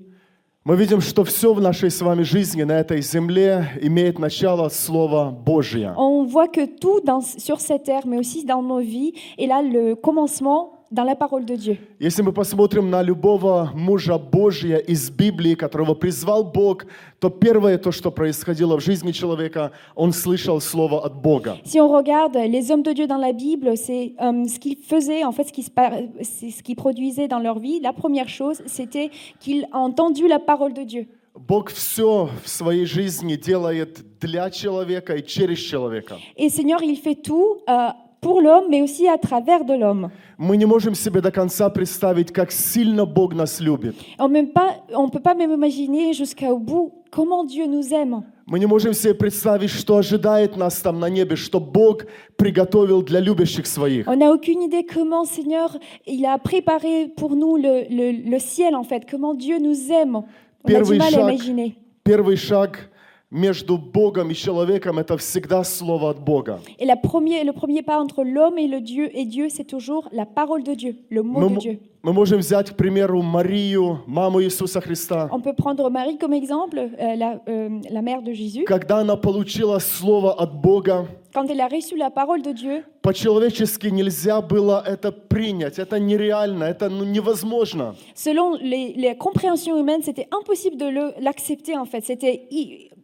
Мы видим, что все в нашей с вами жизни на этой земле имеет начало от Слова Божия. On voit que tout dans- sur cette terre, mais aussi dans nos vies, est là le commencement dans la parole de Dieu. Если мы посмотрим на любого мужа Божия из Библии, которого призвал Бог, то первое то, что происходило в жизни человека, он слышал Слово от Бога. Si on regarde les hommes de Dieu dans la Bible, c'est euh, ce qu'ils faisaient, en fait, ce qui se par- c'est ce qu'ils produisaient dans leur vie. La première chose, c'était qu'ils ont entendu la parole de Dieu. Бог все в своей жизни делает для человека и через человека. Et Seigneur, il fait tout euh, pour l'homme, mais aussi à travers de l'homme. Мы не можем себе до конца представить, как сильно Бог нас любит. On ne peut pas même imaginer jusqu'au bout comment Dieu nous aime. Мы не можем себе представить, что ожидает нас там на небе, что Бог приготовил для любящих своих. On n'a aucune idée comment, Seigneur, il a préparé pour nous le, le- le ciel, en fait, comment Dieu nous aime. On a du Первый mal à шаг, imaginer. первый шаг между Богом и человеком – это всегда Слово от Бога. Et la premier, le premier pas entre l'homme et le Dieu et Dieu, c'est toujours la parole de Dieu, le mot Мы, de Dieu. мы можем взять, к примеру, Марию, маму Иисуса Христа. On peut prendre Marie comme exemple, euh, la, euh, la mère de Jésus. Когда она получила Слово от Бога, Quand elle a reçu la parole de Dieu, по-человечески нельзя было это принять. Это нереально, это ну, невозможно. selon les, les compréhensions humaines, c'était impossible de l'accepter en fait. C'était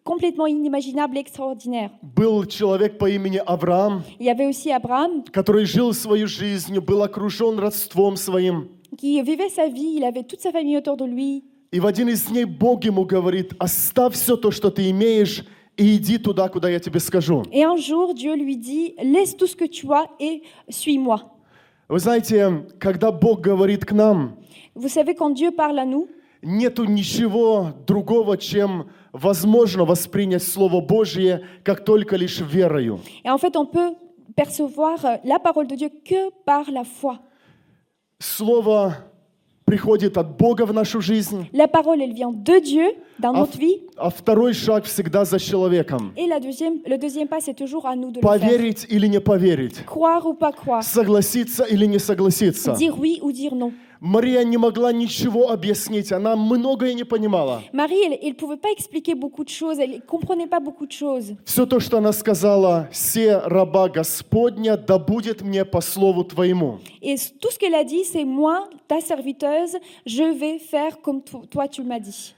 complètement inimaginable, extraordinaire. Был человек по имени Авраам, Il y avait aussi Abraham который жил свою жизнь, был окружен родством своим. qui vivait sa vie, il avait toute sa famille autour de lui. И в один из дней Бог ему говорит, оставь все то, что ты имеешь, и иди туда, куда я тебе скажу. Et un jour, Dieu lui dit, laisse tout ce que tu as et suis-moi. Вы знаете, когда Бог говорит к нам, Vous savez, quand Dieu parle à nous, нету ничего другого, чем возможно воспринять Слово Божье, как только лишь верою. et en fait, on peut percevoir euh, la parole de Dieu que par la foi. Слово приходит от Бога в нашу жизнь, La parole, elle vient de Dieu dans а, notre vie. а второй шаг всегда за человеком. Et la deuxième, le deuxième pas, c'est toujours à nous de le faire. Поверить или не поверить, Croire ou pas croire. согласиться или не согласиться. Dire oui ou dire non. Мария не могла ничего объяснить, она многое не понимала. Marie, elle ne pouvait pas expliquer beaucoup de choses, elle ne comprenait pas beaucoup de choses. Все то, что она сказала, «Се раба Господня, да будет мне по слову Твоему». Et tout ce qu'elle a dit, c'est moi, ta serviteuse, je vais faire comme to- toi tu m'as dit.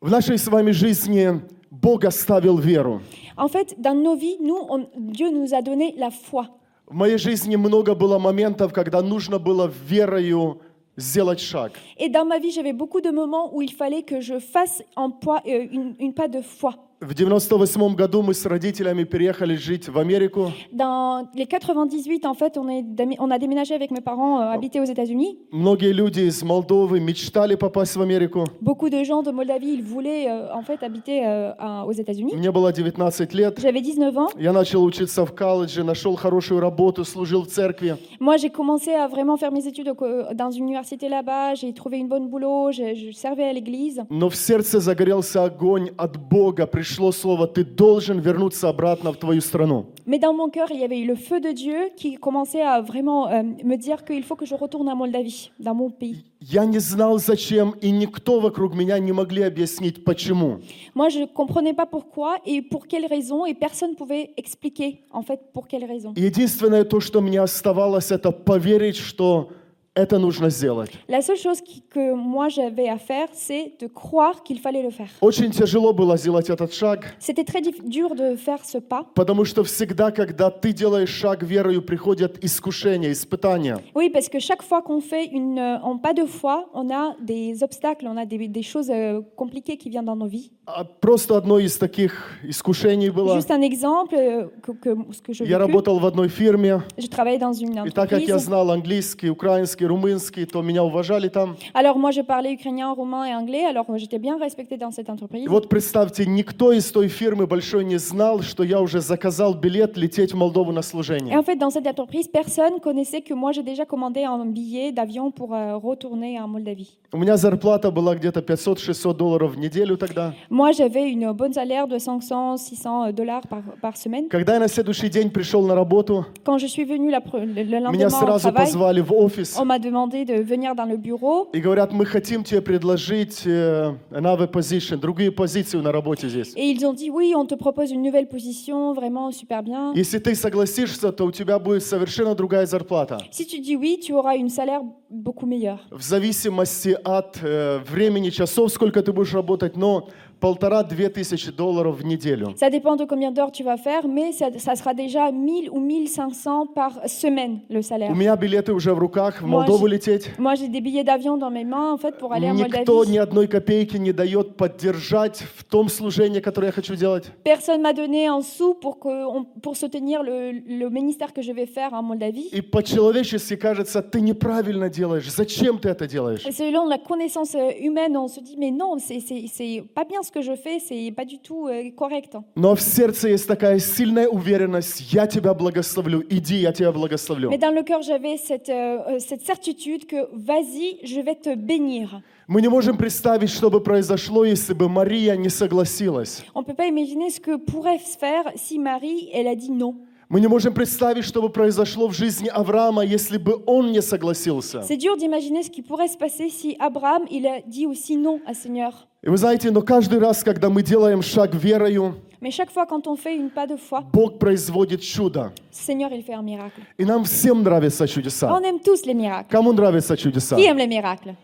В нашей с вами жизни Бог оставил веру. En fait, dans nos vies, nous, on- Dieu nous a donné la foi. В моей жизни много было моментов, когда нужно было верою сделать шаг. Et dans ma vie, j'avais beaucoup de moments où il fallait que je fasse un poids, euh, une, une pas de foi. В 98 году мы с родителями переехали жить в Америку. Dans les 98, en fait, on, est, on a déménagé avec mes parents, euh, habiter aux États-Unis. Многие люди из Молдовы мечтали попасть в Америку. Beaucoup de gens de Moldavie, ils voulaient euh, en fait habiter euh, à- aux États-Unis. Мне было 19 лет. J'avais 19 ans. Я начал учиться в колледже, нашел хорошую работу, служил в церкви. Moi, j'ai commencé à vraiment faire mes études au- dans une université là-bas. J'ai trouvé une bonne boulot. Je, je servais à l'église. Но в сердце загорелся огонь от Бога. Пришло слово, ты должен вернуться обратно в твою страну. Mais dans mon cœur, il y avait eu le feu de Dieu qui commençait à vraiment euh, me dire qu'il faut que je retourne à Moldavie, dans mon pays. Я не знал зачем, и никто вокруг меня не могли объяснить почему. Moi, je comprenais pas pourquoi et pour quelles raisons, et personne ne pouvait expliquer en fait pour quelles raisons. И Единственное то, что мне оставалось, это поверить, что Это нужно сделать. La seule chose qui- que moi j'avais à faire, c'est de croire qu'il fallait le faire. Очень тяжело было сделать этот шаг, C'était très dur de faire ce pas. потому что всегда, когда ты делаешь шаг верою, приходят искушения, испытания. Oui, parce que chaque fois qu'on fait une, euh, un pas de foi, on a des obstacles, on a des, des choses euh, compliquées qui viennent dans nos vies. А Просто одно из таких искушений было. Juste un exemple, euh, que, que- ce que je Я работал в одной фирме, Je travaillais dans une и так как я entreprise. знал английский, украинский, румынский, то меня уважали там. Alors moi, je parlais ukrainien, roumain et anglais, alors euh, j'étais bien respectée dans cette entreprise. И вот представьте, никто из той фирмы большой не знал, что я уже заказал билет лететь в Молдову на Et служение. en fait, dans cette entreprise, personne connaissait que moi, j'ai déjà commandé un billet d'avion pour euh, retourner en Moldavie. У меня зарплата была где-то 500-600 долларов в неделю тогда. Moi, j'avais une bonne salaire de 500, 600 dollars par, par semaine. Когда я на следующий день пришел на работу, Quand je suis venue la pre- le, le lendemain меня au сразу travail, позвали в офис on m'a demandé de venir dans le bureau и говорят, мы хотим тебе предложить э, another position, другие позиции на работе здесь. et ils ont dit oui, on te propose une nouvelle position, vraiment super bien. Если ты согласишься, то у тебя будет совершенно другая зарплата. Si tu dis oui, tu auras une salaire beaucoup meilleure. В зависимости от э, времени, часов, сколько ты будешь работать, но полтора-две тысячи долларов в неделю. Ça dépend de combien d'heures tu vas faire, mais ça, ça sera déjà 1000 ou 1500 par semaine le salaire. У меня билеты уже в руках, в Moi, Молдову j'ai- лететь. Moi, j'ai des billets d'avion dans mes mains, en fait, pour aller en Никто ни Moldavie. одной копейки не дает поддержать в том служении, которое я хочу делать. Personne m'a donné un sou pour, que on- pour soutenir le, le ministère que je vais faire en Moldavie. И по-человечески кажется, ты неправильно делаешь. Зачем ты это делаешь? Et selon la connaissance euh, humaine, on se dit, mais non, c'est- c'est c'est pas bien ce que je fais, c'est pas du tout euh, correct. Но в сердце есть такая сильная уверенность, я тебя благословлю, иди, я тебя благословлю. Mais dans le cœur, j'avais cette, euh, euh, cette certitude que, vas-y, je vais te bénir. Мы не можем представить, что бы произошло, если бы Мария не согласилась. On ne peut pas imaginer ce que pourrait se faire si Marie, elle a dit non. Мы не можем представить, что бы произошло в жизни Авраама, если бы он не согласился. C'est dur d'imaginer ce qui pourrait se passer si Abraham, il a dit aussi non à Seigneur. И вы знаете, но каждый раз, когда мы делаем шаг верою, Mais chaque fois quand on fait une pas de foi, Бог производит чудо. Seigneur, il fait un miracle. И нам всем нравятся чудеса. On aime tous les miracles. Кому нравятся чудеса? Qui aime les miracles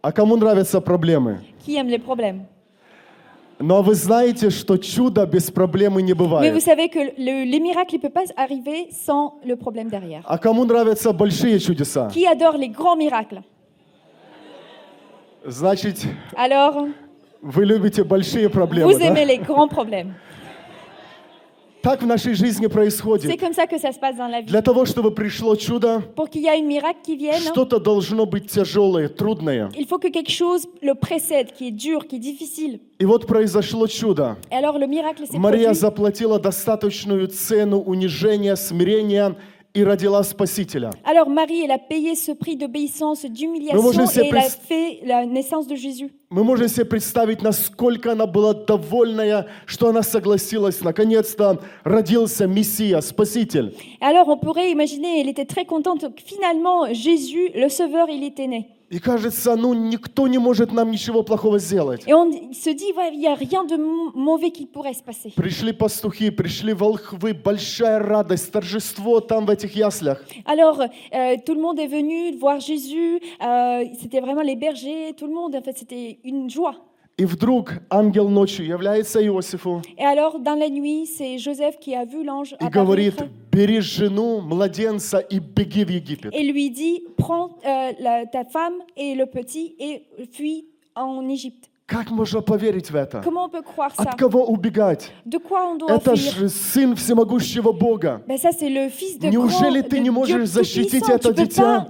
А кому нравятся проблемы? Qui aime les problèmes Но вы знаете, что чудо без проблемы не Mais vous бывает. savez que le- les miracles, ils ne peuvent pas arriver sans le problème derrière. А кому нравятся большие чудеса? Qui adore les grands miracles Значит, Alors, вы любите большие проблемы. vous да? aimez les grands problèmes. Так в нашей жизни C'est происходит. comme ça que ça se passe dans la vie. Для того, чтобы пришло чудо, Pour qu'il y ait un miracle qui vienne, что-то должно быть тяжелое, трудное. il faut que quelque chose le précède, qui est dur, qui est difficile. И вот произошло чудо. Et alors le miracle s'est Мария produit. заплатила достаточную цену унижения, смирения и родила Спасителя. Alors Marie, elle a payé ce prix d'obéissance, Mais moi, d'humiliation, je sais et elle a plus- fait la naissance de Jésus. Мы можем себе представить, насколько она была довольная, что она согласилась. Наконец-то родился Мессия, Спаситель. Et alors on pourrait imaginer, elle était très contente que finalement Jésus, le Sauveur, il était né. И кажется, ну никто не может нам ничего плохого сделать. Et on se dit, ouais, il n'y a rien de m- mauvais qui pourrait se passer. Пришли пастухи, пришли волхвы, большая радость, торжество там в этих яслях. Alors euh, tout le monde est venu voir Jésus, euh, c'était vraiment les bergers, tout le monde, en fait c'était une joie. И вдруг ангел ночью является Иосифу Et alors dans la nuit, c'est Joseph qui a vu l'ange и apparaître говорит, бери жену, младенца и беги в Египет. et lui dit, prends euh, la- ta femme et le petit et fuis en Égypte. Как можно поверить в это? От кого убегать? это же Сын Всемогущего Бога. Неужели ты не можешь защитить это дитя?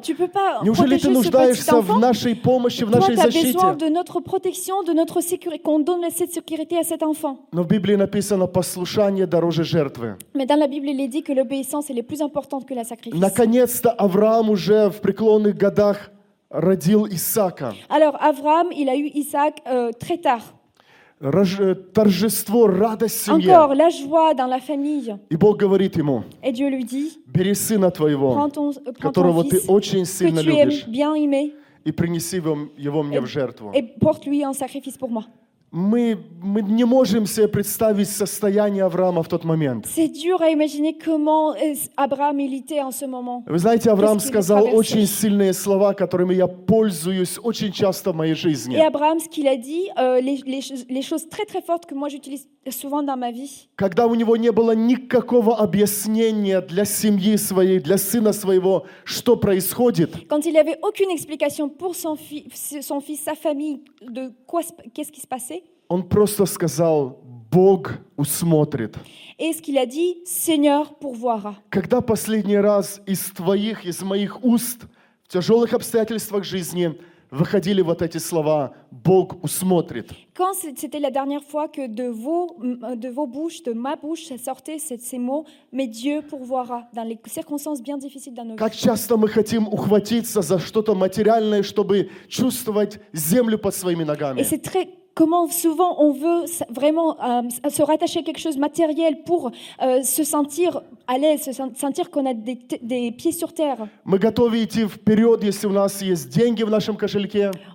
Неужели ты нуждаешься в нашей помощи, в нашей защите? Но в Библии написано, послушание дороже жертвы. Наконец-то Авраам уже в преклонных годах родил Исаака. Alors, Abraham, il a eu Isaac euh, très tard. Рож- э, Торжество, радость в семье. Encore la joie dans la famille. И Бог говорит ему, Et Dieu lui dit бери сына твоего, Prends ton, euh, prends ton которого ты fils очень que сильно tu aimes любишь, bien aimer и принеси его, его мне в жертву. et porte-lui en sacrifice pour moi. Мы, мы не можем себе представить состояние Авраама в тот момент. C'est dur à imaginer comment euh, Abraham il était en ce moment. Вы знаете, Авраам сказал очень сильные слова, которыми я пользуюсь очень часто в моей Et жизни. Abraham, ce qu'il a dit, euh, les, les les choses très très fortes que moi j'utilise souvent dans ma vie, Когда у него не было никакого объяснения для семьи своей, для сына своего, что происходит, quand il n'avait aucune explication pour son, fi- son fils, sa famille, de quoi, qu'est-ce qui se passait, он просто сказал, Бог усмотрит. et ce qu'il a dit, Seigneur pourvoira. Когда последний раз из твоих, из моих уст в тяжелых обстоятельствах жизни выходили вот эти слова «Бог усмотрит». Quand c'est- c'était la dernière fois que de vos, de vos bouches, de ma bouche, ça sortait ces, ces mots, mais Dieu pourvoira dans les circonstances bien difficiles dans nos vies. Как часто мы хотим ухватиться за что-то материальное, чтобы чувствовать землю под своими ногами. Et c'est très comment souvent on veut s- vraiment euh, se rattacher à quelque chose de matériel pour euh, se sentir à l'aise, se sentir qu'on a des, des, pieds sur terre.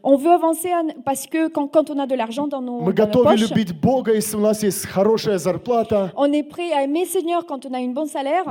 On veut avancer parce que quand, quand on a de l'argent dans nos, dans poches, on est prêt à aimer Seigneur quand on a une bonne salaire.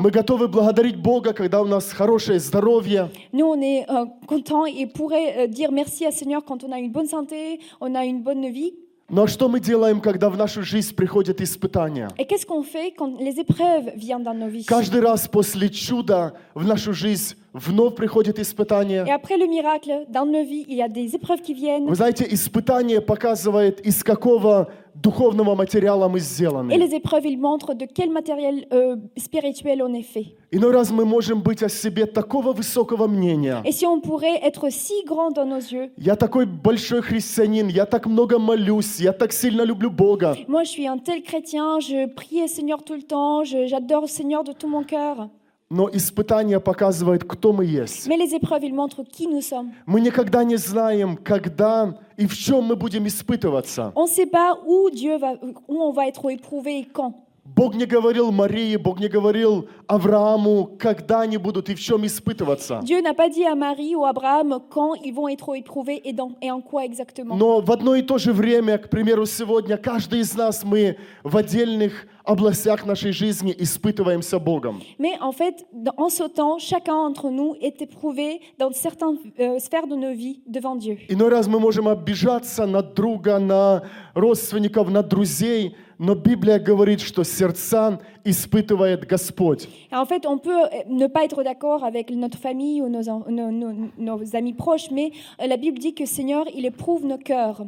Nous, on est euh, content et pourrait euh, dire merci à Seigneur quand on a une bonne santé, on a une bonne vie. Но что мы делаем, когда в нашу жизнь приходят испытания? Et qu'est-ce qu'on fait quand les épreuves viennent dans nos vies Каждый раз после чуда в нашу жизнь вновь приходят Et испытания. après le miracle, dans nos vies, il y a des épreuves qui viennent. Вы знаете, испытание показывает, из какого духовного материала мы Et сделаны. les épreuves, ils montrent de quel matériel euh, spirituel on est fait. Иной раз мы можем быть о себе такого высокого мнения. Et si on pourrait être si grand dans nos yeux, Я такой большой христианин, я так много молюсь, я так сильно люблю Бога. moi je suis un tel chrétien, je prie le Seigneur tout le temps, je- j'adore le Seigneur de tout mon cœur. Но испытание показывает, кто мы есть. Mais les épreuves, ils montrent qui nous sommes. Мы никогда не знаем, когда и в чем мы будем испытываться. On ne sait pas où Dieu va, où on va être éprouvé et quand. Бог не говорил Марии, Бог не говорил Аврааму, когда они будут и в чем испытываться. Dieu n'a pas dit à Marie ou à Abraham quand ils vont être éprouvés et, dans, et en quoi exactement. Но в одно и то же время, к примеру, сегодня каждый из нас, мы в отдельных областях нашей жизни испытываемся Богом. Mais en fait, dans- en ce temps, chacun d'entre nous est éprouvé dans certaines euh, sphères de nos vies devant Dieu. Иной раз мы можем обижаться на друга, на родственников, на друзей, но Библия говорит, что сердца испытывает Господь. En fait, on peut euh, ne pas être d'accord avec notre famille ou nos, nos- nos- nos amis proches, mais euh, la Bible dit que Seigneur, il éprouve nos cœurs.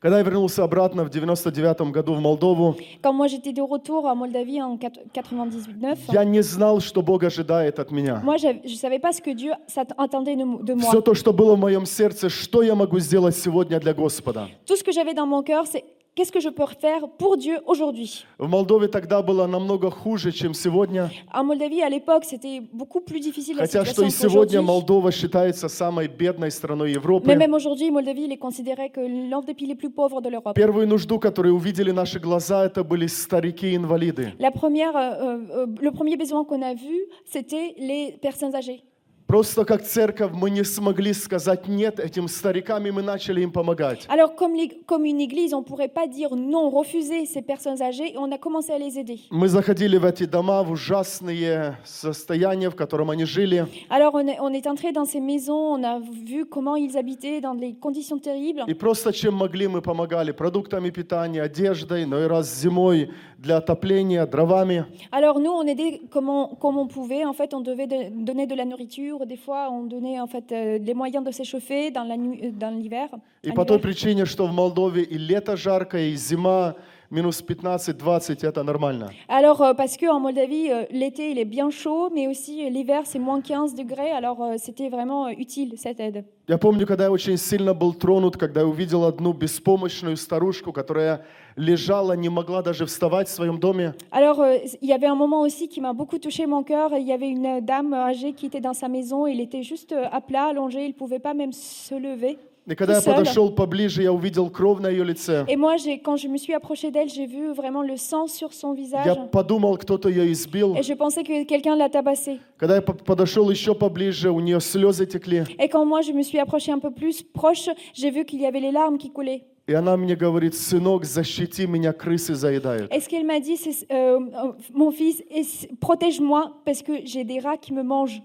Когда я вернулся обратно в 99 году в Молдову, moi j'étais de retour à Moldavie en 98-9, я не знал, что Бог ожидает от меня. moi je ne savais pas ce que Dieu attendait de moi. Все то, что было в моем сердце, что я могу сделать сегодня для Господа. Tout ce que j'avais dans mon cœur, c'est qu'est-ce que je peux faire pour Dieu aujourd'hui. В Молдове тогда было намного хуже, чем сегодня. En Moldavie, à l'époque, c'était beaucoup plus difficile la Хотя что situation и сегодня qu'aujourd'hui. Молдова считается самой бедной страной Европы. Mais même aujourd'hui, Moldavie, il est considéré que l'un des pays les plus pauvres de l'Europe. Первую нужду, которую увидели наши глаза, это были старики-инвалиды. La première, euh, euh, le premier besoin qu'on a vu, c'était les personnes âgées. Просто как церковь мы не смогли сказать «нет» этим старикам, и мы начали им помогать. Alors, comme, l'ég- comme une église, on ne pourrait pas dire non, refuser ces personnes âgées, et on a commencé à les aider. Мы заходили в эти дома, в ужасные состояния, в котором они жили. Alors, on est, on est entré dans ces maisons, on a vu comment ils habitaient dans des conditions terribles. И просто чем могли, мы помогали продуктами питания, одеждой, но и раз зимой для отопления, дровами. Alors, nous, on aidait comme on, comme on pouvait. En fait, on devait de- donner de la nourriture. Des fois, on donnait en fait, euh, les moyens de s'échauffer dans la nuit- euh, dans l'hiver. И en по той hiver. причине, что в Молдове и лето жаркое, и зима минус 15-20, это нормально. Alors, euh, parce qu'en Moldavie, euh, l'été, il est bien chaud, mais aussi euh, l'hiver, c'est moins 15 degrés. Alors, euh, c'était vraiment euh, utile, cette aide. Я помню, когда я очень сильно был тронут, когда я увидел одну беспомощную старушку, которая лежала, не могла даже вставать в своем доме. Alors, euh, il y avait un moment aussi qui m'a beaucoup touché mon cœur. Il y avait une dame âgée qui était dans sa maison. Il était juste euh, à plat, allongé. Il ne pouvait pas même se lever. И когда я подошел поближе, я увидел кровь на ее лице. Et moi, j'ai- quand je me suis approchée d'elle, j'ai vu vraiment le sang sur son visage. Я подумал, кто-то ее избил. Et je pensais que quelqu'un l'a tabassée. Когда я по- подошел еще поближе, у нее слезы текли. Et quand moi, je me suis approchée un peu plus proche, j'ai vu qu'il y avait les larmes qui coulaient. И она мне говорит, сынок, защити меня, крысы заедают. Et ce qu'elle m'a dit, c'est euh, euh, Mon fils, ess- protège-moi parce que j'ai des rats qui me mangent.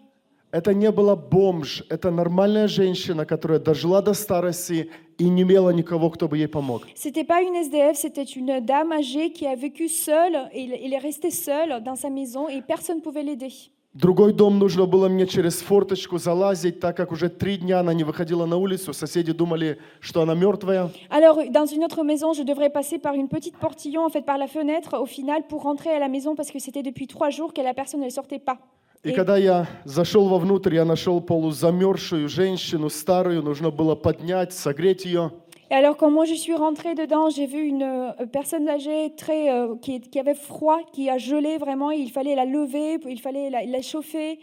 Это не была бомж, это нормальная женщина, которая дожила до старости и не имела никого, кто бы ей помог. C'était pas une SDF, c'était une dame âgée qui a vécu seule. Il est resté seul dans sa maison et personne ne pouvait l'aider. Другой дом нужно было мне через форточку залазить, так как уже три дня она не выходила на улицу. Соседи думали, что она мертвая. Alors, dans une autre maison, je devrais passer par une petite portillon, en fait, par la fenêtre, au final, pour rentrer à la maison parce que c'était depuis trois jours que la personne ne sortait pas. И когда я зашел вовнутрь, я нашел полузамерзшую женщину, старую, нужно было поднять, согреть ее. Et alors, quand moi je suis rentrée dedans, j'ai vu une euh, personne âgée très, euh, qui, qui avait froid, qui a gelé vraiment. Il fallait la lever, il fallait la, la chauffer.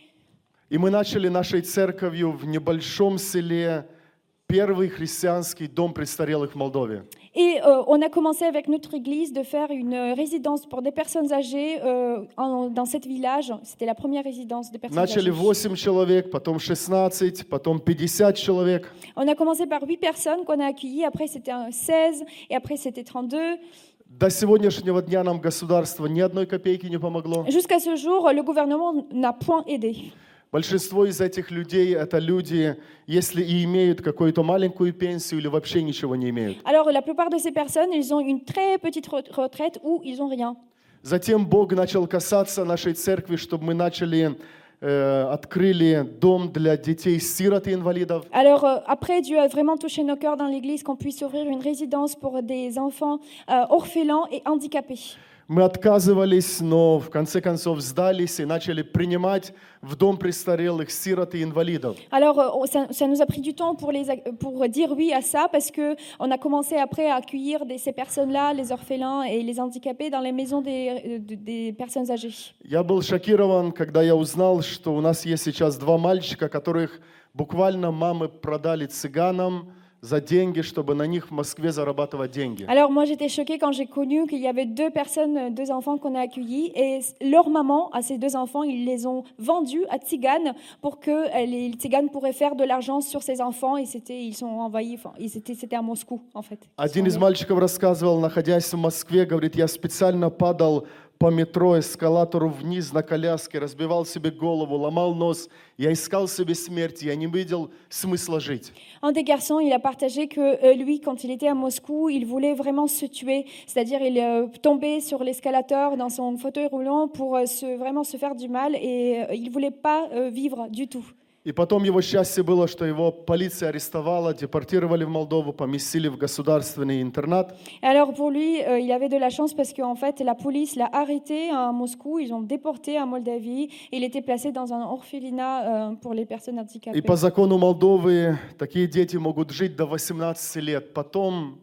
И мы начали нашей церковью в небольшом селе первый христианский дом престарелых в Молдове. Et euh, on a commencé avec notre église de faire une euh, résidence pour des personnes âgées euh, en- dans cet village. C'était la première résidence des personnes Начали âgées. 8 человек, потом 16, потом 50 человек. On a commencé par 8 personnes qu'on a accueillies, après c'était un 16, et après c'était 32. До сегодняшнего дня нам государство ни одной копейки не помогло. Jusqu'à ce jour, le gouvernement n'a point aidé. Большинство из этих людей это люди, если и имеют какую-то маленькую пенсию или вообще ничего не имеют. Alors la plupart de ces personnes, ils ont une très petite re- retraite ou ils ont rien. Затем Бог начал касаться нашей церкви, чтобы мы начали, э, открыли дом для детей-сирот и инвалидов. Alors euh, après, Dieu a vraiment touché nos cœurs dans l'église qu'on puisse ouvrir une résidence pour des enfants euh, orphelins et handicapés. Мы отказывались, но в конце концов сдались и начали принимать в дом престарелых сирот и инвалидов. Alors euh, ça, ça nous a pris du temps pour, les, pour dire oui à ça parce que on a commencé après à accueillir des- ces personnes-là, les orphelins et les handicapés dans les maisons des, euh, de- des personnes âgées. Я был шокирован, когда я узнал, что у нас есть сейчас два мальчика, которых буквально мамы продали цыганам за деньги, чтобы на них в Москве зарабатывать деньги. Alors moi j'étais choquée quand j'ai connu qu'il y avait deux personnes, euh, deux enfants qu'on a accueillis et s- leur maman à ces deux enfants, ils les ont vendus à Tzigane pour que euh, les Tziganes pourraient faire de l'argent sur ces enfants et c'était ils sont envahis, enfin ils étaient c'était à Moscou en fait. Ils Один sont из allés. мальчиков рассказывал, находясь в Москве, говорит, я специально падал по метро эскалатору вниз на коляске, разбивал себе голову, ломал нос. Я искал себе смерти, я не видел смысла жить. Un des garçons, il a partagé que euh, lui, quand il était à Moscou, il voulait vraiment se tuer, c'est-à-dire il euh, tombait sur l'escalator dans son fauteuil roulant pour euh, se, vraiment se faire du mal et euh, il voulait pas euh, vivre du tout. И потом его счастье было, что его полиция арестовала, депортировали в Молдову, поместили в государственный интернат. Alors pour lui, euh, il avait de la chance parce qu'en fait la police l'a arrêté à Moscou, ils ont déporté à Moldavie et il était placé dans un orphelinat euh, pour les personnes handicapées. И по закону Молдовы такие дети могут жить до 18 лет. Потом.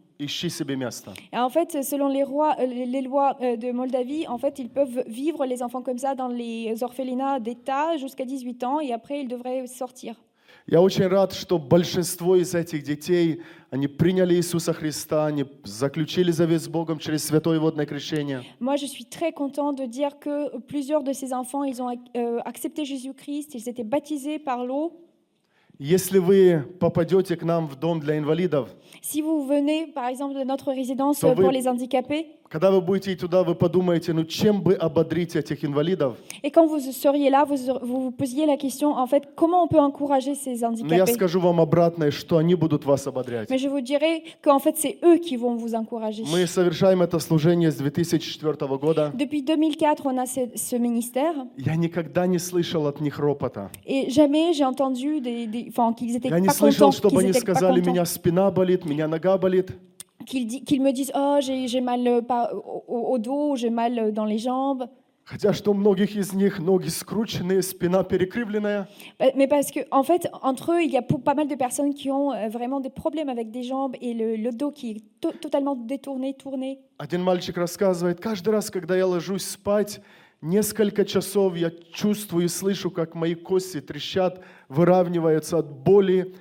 Et en fait, selon les, rois- euh, les les lois euh, de Moldavie, en fait, ils peuvent vivre les enfants comme ça dans les orphelinats d'État jusqu'à 18 ans et après ils devraient sortir. Я очень рад, что большинство из этих детей, они приняли Иисуса Христа, они заключили завет с Богом через святое водное крещение. Moi, je suis très content de dire que plusieurs de ces enfants, ils ont euh, accepté Jésus-Christ, ils étaient baptisés par l'eau. Если вы попадете к нам в дом для инвалидов, Si vous venez, par exemple, de notre résidence Ça euh, pour veut- les handicapés, когда вы будете туда, вы подумаете, ну чем бы ободрить этих инвалидов? et quand vous seriez là, vous vous vous posiez la question, en fait, comment on peut encourager ces Но я handicapés скажу вам обратное, что они будут вас ободрять. Mais je vous dirais qu'en fait, c'est eux qui vont vous encourager. Мы совершаем это служение с 2004 года. Depuis 2004, on a ce, ce ministère Я никогда не слышал от них ропота. et jamais j'ai entendu des, des- enfin, qu'ils étaient Я не pas слышал, contents, чтобы qu'ils они étaient pas сказали, меня спина болит, меня нога болит. Qu'ils qu'ils me disent oh j'ai mal euh, au, au- dos, j'ai mal euh, dans les jambes. Хотя что у многих из них ноги скрученные, спина перекривленная. Euh, Mais parce que en fait, entre eux, il y a pas mal de personnes qui ont euh, vraiment des problèmes avec des jambes et le, le dos qui est to- totalement détourné, tourné. Один мальчик рассказывает, каждый раз, когда я ложусь спать, несколько часов я чувствую и слышу, как мои кости трещат, выравниваются от боли.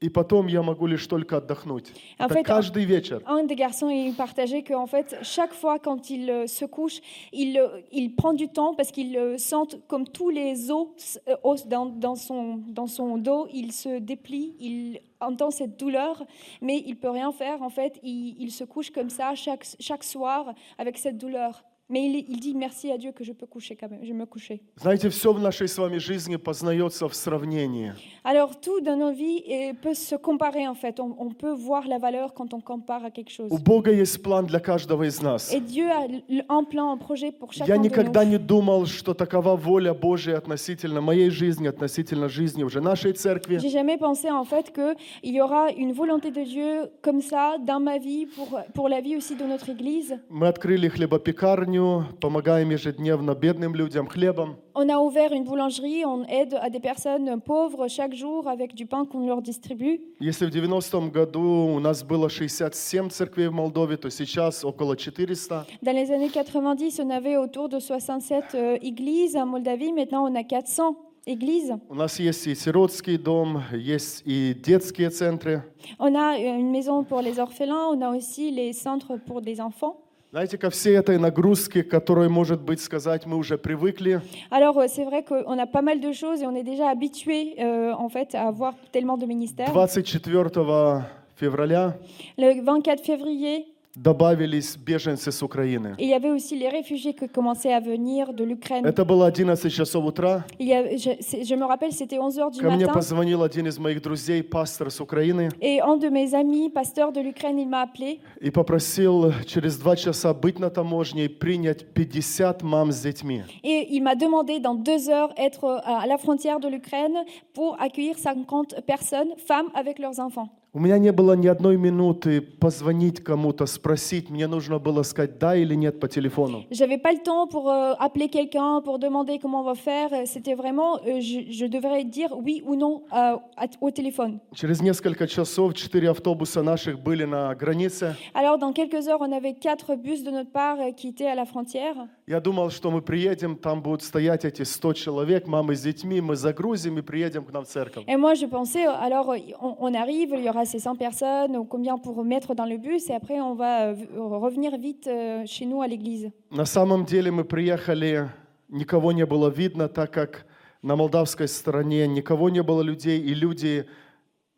И потом я могу лишь только отдохнуть. En Это fait, каждый вечер. Un des garçons il partageait qu'en fait, chaque fois quand il euh, se couche, il, euh, il prend du temps parce qu'il euh, sent comme tous les os, euh, os dans, dans son, dans son dos, il se déplie, il entend cette douleur, mais il peut rien faire. En fait, il, il se couche comme ça chaque, chaque soir avec cette douleur. Mais il, il dit merci à Dieu que je peux coucher quand même, je me coucher. Знаете, все в нашей с вами жизни познается в сравнении. Alors tout dans nos vies eh, peut se comparer en fait. On, on peut voir la valeur quand on compare à quelque chose. У Бога есть план для каждого из нас. Et Dieu a l- un plan, un projet pour Я chacun de никогда nous. не думал, что такова воля Божия относительно моей жизни, относительно жизни уже нашей церкви. J'ai jamais pensé en fait qu'il y aura une volonté de Dieu comme ça dans ma vie, pour, pour la vie aussi de notre Église. Мы открыли хлебопекарню, помогаем ежедневно бедным людям хлебом. On a ouvert une boulangerie, on aide à des personnes pauvres chaque jour avec du pain qu'on leur distribue. Если в 90-м году у нас было 67 церквей в Молдове, то сейчас около 400. Dans les années 90, on avait autour de 67 euh, églises en Moldavie. Maintenant, on a 400 églises. У нас есть и сиротский дом, есть и детские центры. On a euh, une maison pour les orphelins, on a aussi les centres pour des enfants. Знаете, ко всей этой нагрузке, к которой, может быть, сказать, мы уже привыкли, Alors, euh, c'est vrai qu'on a pas mal de choses et on est déjà habitué euh, en fait à avoir tellement de ministères. 24 февраля Le 24 février, добавились беженцы с Украины. il y avait aussi les réfugiés qui commençaient à venir de l'Ukraine. Это было 11 часов утра. Il y a- je, c'est- je me rappelle, c'était 11 heures du Ко мне matin. позвонил один из моих друзей, пастор с Украины, Et un de mes amis, pasteur de l'Ukraine, il m'a appelé и попросил через два часа быть на таможне и принять 50 мам с детьми. et il m'a demandé dans deux heures être à la frontière de l'Ukraine pour accueillir 50 personnes, femmes avec leurs enfants. У меня не было ни одной минуты позвонить кому-то, спросить. Мне нужно было сказать да или нет по телефону. J'avais pas le temps pour euh, appeler quelqu'un, pour demander comment on va faire. C'était vraiment, euh, je, je devrais dire oui ou non euh, au téléphone. Через несколько часов четыре автобуса наших были на границе. Alors, dans quelques heures, on avait quatre bus de notre part euh, qui étaient à la frontière. Я думал, что мы приедем, там будут стоять эти 100 человек, мамы с детьми, мы загрузим и приедем к нам в церковь. Et moi, je pensais, alors, on, on arrive, il y aura ces 100 personnes, ou combien pour mettre dans le bus, et après, on va euh, revenir vite euh, chez nous à l'église. На самом деле мы приехали, никого не было видно, так как на молдавской стороне никого не было людей, и люди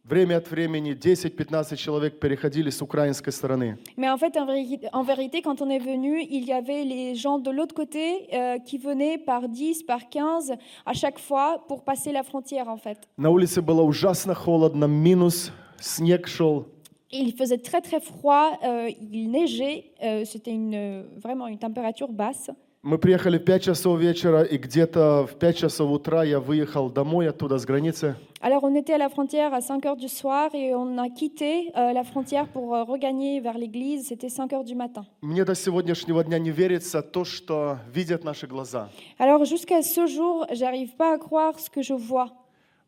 время от времени, 10-15 человек переходили с украинской стороны. Mais en fait, en, véri- en vérité, quand on est venu, il y avait les gens de l'autre côté euh, qui venaient par 10, par 15 à chaque fois pour passer la frontière, en fait. На улице было ужасно холодно, минус, снег шел. Et il faisait très très froid, euh, il neigeait, euh, c'était une, euh, vraiment une température basse. Мы приехали в 5 часов вечера, и где-то в 5 часов утра я выехал домой оттуда, с границы. Alors on était à la frontière à 5 heures du soir et on a quitté euh, la frontière pour euh, regagner vers l'église, c'était 5 heures du matin. Мне до сегодняшнего дня не верится то, что видят наши глаза. Alors jusqu'à ce jour, j'arrive pas à croire ce que je vois.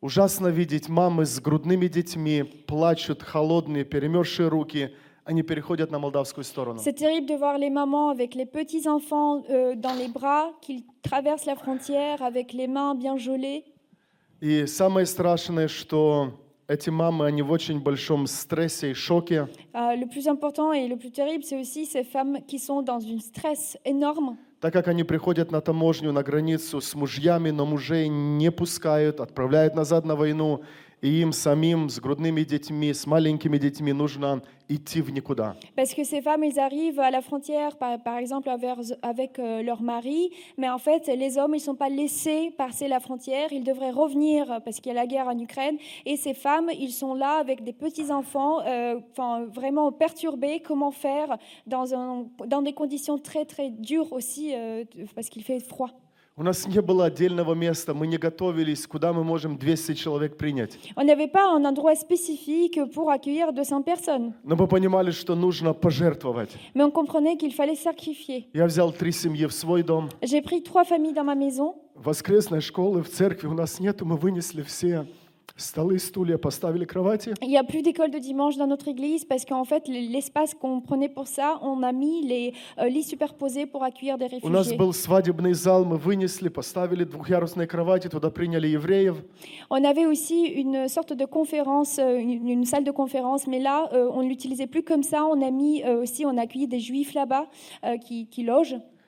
Ужасно видеть мамы с грудными детьми, плачут, холодные, перемерзшие руки. Они переходят на молдавскую сторону. C'est terrible de voir les mamans avec les petits enfants euh, dans les bras qui traversent la frontière avec les mains bien gelées. И самое страшное, что эти мамы, они в очень большом стрессе и шоке. Euh, le plus important et le plus terrible, c'est aussi ces femmes qui sont dans un stress énorme. Так как они приходят на таможню, на границу с мужьями, но мужей не пускают, отправляют назад на войну, и им самим с грудными детьми, с маленькими детьми нужно идти в никуда. Parce que ces femmes, ils arrivent à la frontière, par, par exemple, avec, avec, euh, leur mari, mais en fait, les hommes, ils ne sont pas laissés passer la frontière, ils devraient revenir euh, parce qu'il y a la guerre en Ukraine, et ces femmes, ils sont là avec des petits-enfants, euh, enfin, vraiment perturbés, comment faire dans, un, dans des conditions très, très dures aussi, euh, parce qu'il fait froid. У нас не было отдельного места, мы не готовились, куда мы можем 200 человек принять. On n'avait pas un endroit spécifique pour accueillir 200 personnes, Но мы понимали, что нужно пожертвовать. mais on comprenait qu'il fallait sacrifier. Я взял три семьи в свой дом. J'ai pris trois familles dans ma maison. Воскресной школы в церкви у нас нету, мы вынесли все Столы, стулья, поставили кровати. Il n'y a plus d'école de dimanche dans notre église parce qu'en fait, l'espace qu'on prenait pour ça, on a mis les euh, lits superposés pour accueillir des У нас réfugiés. был свадебный зал, мы вынесли, поставили двухъярусные кровати, туда приняли евреев. On avait aussi une sorte de conférence, euh, une, une salle de conférence, mais là, euh, on ne l'utilisait plus comme ça. On a mis euh, aussi, on a accueilli des juifs là-bas euh, qui, qui logent.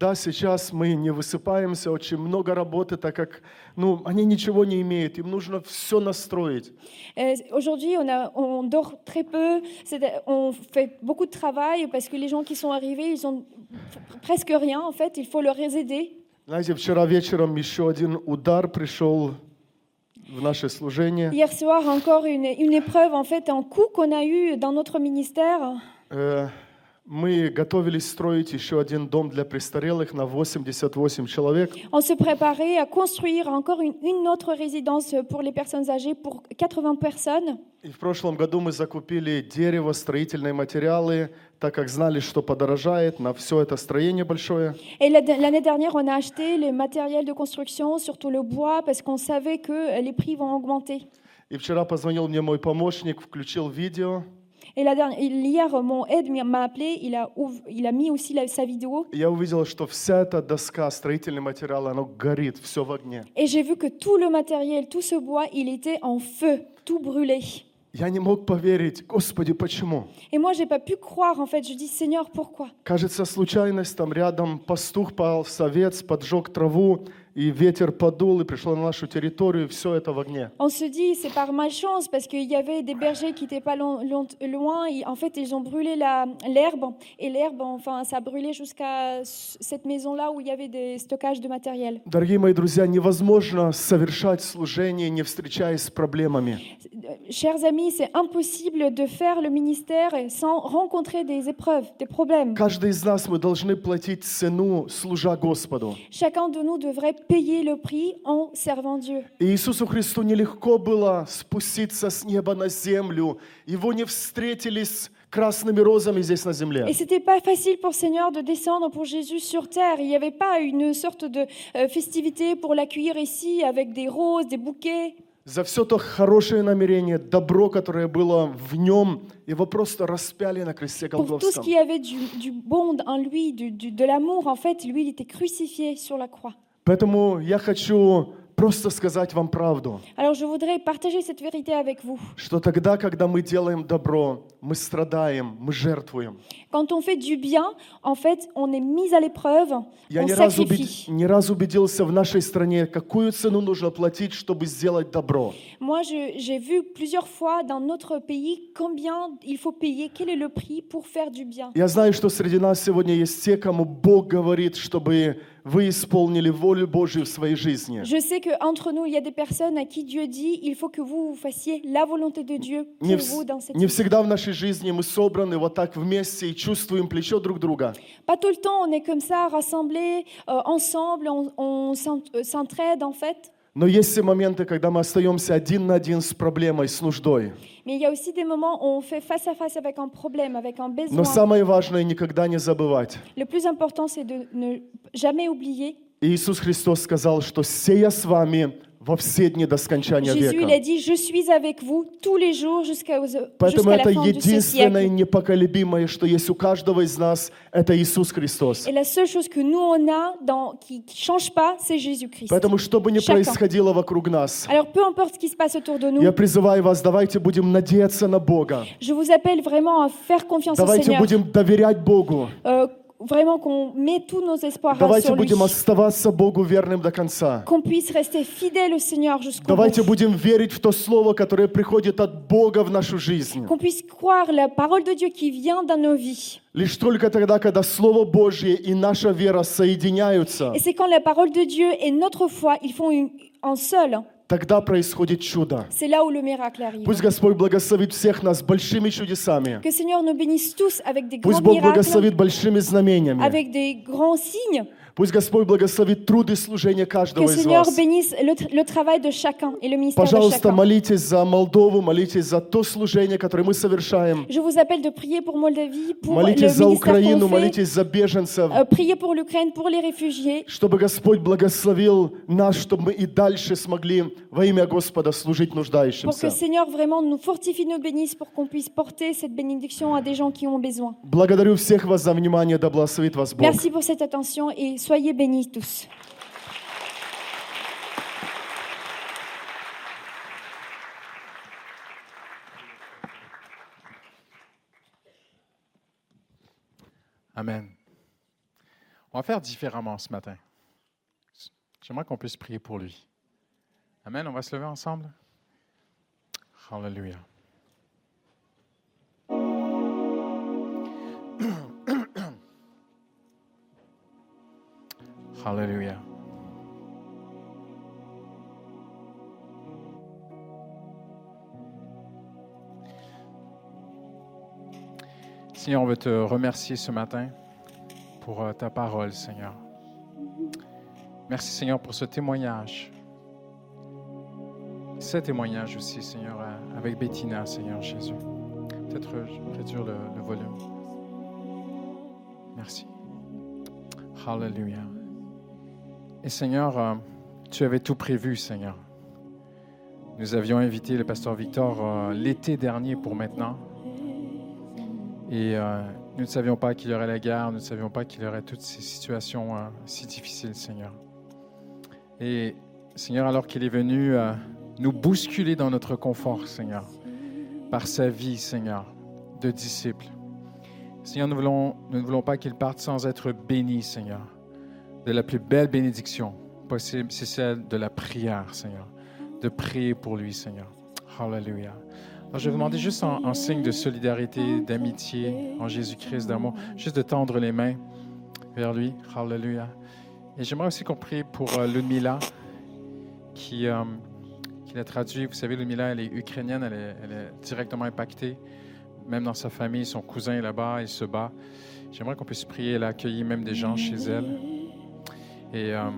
Да, сейчас мы не высыпаемся, очень много работы, так как ну, они ничего не имеют, им нужно все настроить. Euh, Aujourd'hui, on, a- on dort très peu, c'est- on fait beaucoup de travail parce que les gens qui sont arrivés, ils ont presque rien en fait, il faut leur aider. Знаете, вчера вечером еще один удар пришел в наше служение. Hier soir, encore une, une épreuve, en fait, un coup qu'on a eu dans notre ministère. Э, Мы готовились строить еще один дом для престарелых на 88 человек. On se préparait à construire encore une, une autre résidence pour les personnes âgées pour 80 personnes. И в прошлом году мы закупили дерево, строительные материалы, так как знали, что подорожает на все это строение большое. Et la- l'année dernière, on a acheté le matériel de construction, surtout le bois, parce qu'on savait que les prix vont augmenter. И вчера позвонил мне мой помощник, включил видео. Et la dernière, hier, mon aide m'a appelé, il a, il a mis aussi sa vidéo. И я увидел, что вся эта доска, строительный материал, оно горит, все в огне. Et j'ai vu que tout le matériel, tout ce bois, il était en feu, tout brûlé. Я не мог поверить, Господи, почему? Et moi, j'ai pas pu croire, en fait. Je dis, Seigneur, pourquoi Кажется, случайность, там рядом пастух пал в овец, поджег траву, и ветер подул, и пришло на нашу территорию, и все это в огне. On se dit, c'est par malchance, parce qu'il y avait des bergers qui n'étaient pas long- long- loin. et en fait, ils ont brûlé l'herbe. Et l'herbe, enfin, ça a brûlé jusqu'à cette maison-là où il y avait des stockages de matériel. Дорогие мои друзья, невозможно совершать служение, не встречаясь с проблемами. Euh, Chers amis, c'est impossible de faire le ministère sans rencontrer des épreuves, des problèmes. Каждый из нас мы должны платить цену, служа Господу. Chacun de nous devrait payer le prix en servant Dieu. И Иисусу Христу нелегко было спуститься с неба на землю. Его не встретили с красными розами здесь на земле. Et c'était pas facile pour Seigneur de descendre pour Jésus sur terre. Il n'y avait pas une sorte de euh, festivité pour l'accueillir ici avec des roses, des bouquets. За все то хорошее намерение, добро, которое было в нем, его просто распяли на кресте Pour tout ce Голгофском. qui avait du, du bon en lui, du- du- de l'amour, en fait, lui, il était crucifié sur la croix. Поэтому я хочу просто сказать вам правду, Alors je voudrais partager cette vérité avec vous. что тогда, когда мы делаем добро, мы страдаем, мы жертвуем. Quand on fait du bien, en fait, on est mis à l'épreuve, Я on не раз, убед- sacrifie. не раз убедился в нашей стране, какую цену нужно платить, чтобы сделать добро. Moi, je- j'ai vu plusieurs fois dans notre pays combien il faut payer, quel est le prix pour faire du bien. Я знаю, что среди нас сегодня есть те, кому Бог говорит, чтобы вы исполнили волю Божью в своей жизни. Je sais qu'entre nous, il y a des personnes à qui Dieu dit il faut que vous, fassiez la volonté de Dieu pour Не, vous dans cette не всегда в нашей жизни мы собраны вот так вместе и чувствуем плечо друг друга. Pas tout le temps, on est comme ça, rassemblés, euh, ensemble, on, on s'en- euh, s'entraide en fait. Но есть все моменты, когда мы остаемся один на один с проблемой, с нуждой. Mais il y a aussi des moments où on fait face à face avec un problème, avec un besoin. Но самое важное никогда не забывать. Le plus important, c'est de ne jamais oublier. И Иисус Христос сказал, что «Сея с вами во все дни до скончания Jésus, il a века». dit Je suis avec vous tous les jours jusqu'à Поэтому jusqu'à la это fin de ce единственное siècle. непоколебимое, что есть у каждого из нас, это Иисус Христос. Et la seule chose que nous, on a dans, qui ne change pas, c'est Jésus-Christ. Поэтому, что бы ни Chacun. происходило вокруг нас, Alors, peu importe ce qui se passe autour de nous, я призываю вас, давайте будем надеяться на Бога. je vous appelle vraiment à faire confiance au Давайте Seigneur. будем доверять Богу. Euh, vraiment qu'on met tous nos espoirs Давайте sur lui. будем оставаться Богу верным до конца. Qu'on puisse rester fidèle au Seigneur jusqu'au Давайте bout. будем верить в то слово, которое приходит от Бога в нашу жизнь. Qu'on puisse croire la parole de Dieu qui vient dans nos vies. Лишь только тогда, когда Слово Божье и наша вера соединяются, Et c'est quand la parole de Dieu et notre foi, ils font une, un seul. тогда происходит чудо. Пусть Господь благословит всех нас большими чудесами. Пусть Бог благословит большими знамениями. Пусть Господь благословит труд и служение Que каждого из Seigneur вас. bénisse le, tr- le travail de chacun et le ministère de Пожалуйста, chacun. молитесь за Молдову, молитесь за то служение, которое мы совершаем. Je vous appelle de prier pour Moldavie, pour le Молитесь за ministère Украину, qu'on fait, молитесь за беженцев. euh, prier pour l'Ukraine, pour les réfugiés, Чтобы Господь благословил нас, чтобы мы и дальше смогли во имя Господа служить pour que нуждающимся. Seigneur vraiment nous fortifie, nous bénisse, pour qu'on puisse porter cette bénédiction à des gens qui ont besoin. Благодарю всех вас за внимание, да благословит вас Бог. Merci pour cette attention et soyez bénis tous. Amen. On va faire différemment ce matin. J'aimerais qu'on puisse prier pour lui. Amen. On va se lever ensemble. Hallelujah. Hallelujah. Seigneur, on veut te remercier ce matin pour euh, ta parole, Seigneur. Merci, Seigneur, pour ce témoignage. Ce témoignage aussi, Seigneur, euh, avec Bettina, Seigneur Jésus. Peut-être euh, réduire le volume. Merci. Hallelujah. Et Seigneur, euh, tu avais tout prévu, Seigneur. Nous avions invité le pasteur Victor euh, l'été dernier pour maintenant. Et euh, nous ne savions pas qu'il y aurait la guerre, nous ne savions pas qu'il y aurait toutes ces situations si difficiles, Seigneur. Et Seigneur, alors qu'il est venu nous bousculer dans notre confort, Seigneur, par sa vie, Seigneur, de disciple. Seigneur, nous, nous ne voulons pas qu'il parte sans être béni, Seigneur. De la plus belle bénédiction possible, c'est celle de la prière, Seigneur. De prier pour lui, Seigneur. Hallelujah. Alors, je vais vous demander juste en, signe de solidarité, d'amitié, en Jésus-Christ, d'amour, juste de tendre les mains vers lui. Hallelujah. Et j'aimerais aussi qu'on prie pour euh, Ludmila, qui, euh, qui l'a traduit. Vous savez, Ludmila, elle est ukrainienne, elle est, elle est directement impactée. Même dans sa famille, son cousin est là-bas, il se bat. J'aimerais qu'on puisse prier. Elle a accueilli même des gens chez elle. Et euh,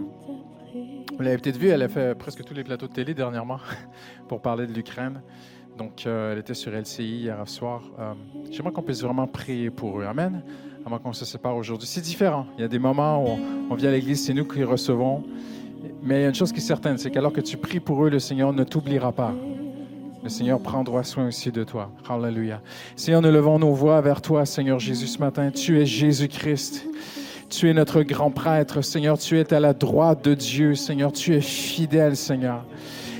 vous l'avez peut-être vu, elle a fait presque tous les plateaux de télé dernièrement pour parler de l'Ukraine. Donc, euh, elle était sur LCI hier soir. Euh, J'aimerais qu'on puisse vraiment prier pour eux. Amen. Avant qu'on se sépare aujourd'hui. C'est différent. Il y a des moments où on, on vient à l'église, c'est nous qui recevons. Mais il y a une chose qui est certaine, c'est qu'alors que tu pries pour eux, le Seigneur ne t'oubliera pas. Le Seigneur prendra soin aussi de toi. Hallelujah. Seigneur, nous levons nos voix vers toi, Seigneur Jésus, ce matin. Tu es Jésus-Christ. Tu es notre grand prêtre, Seigneur. Tu es à la droite de Dieu, Seigneur. Tu es fidèle, Seigneur.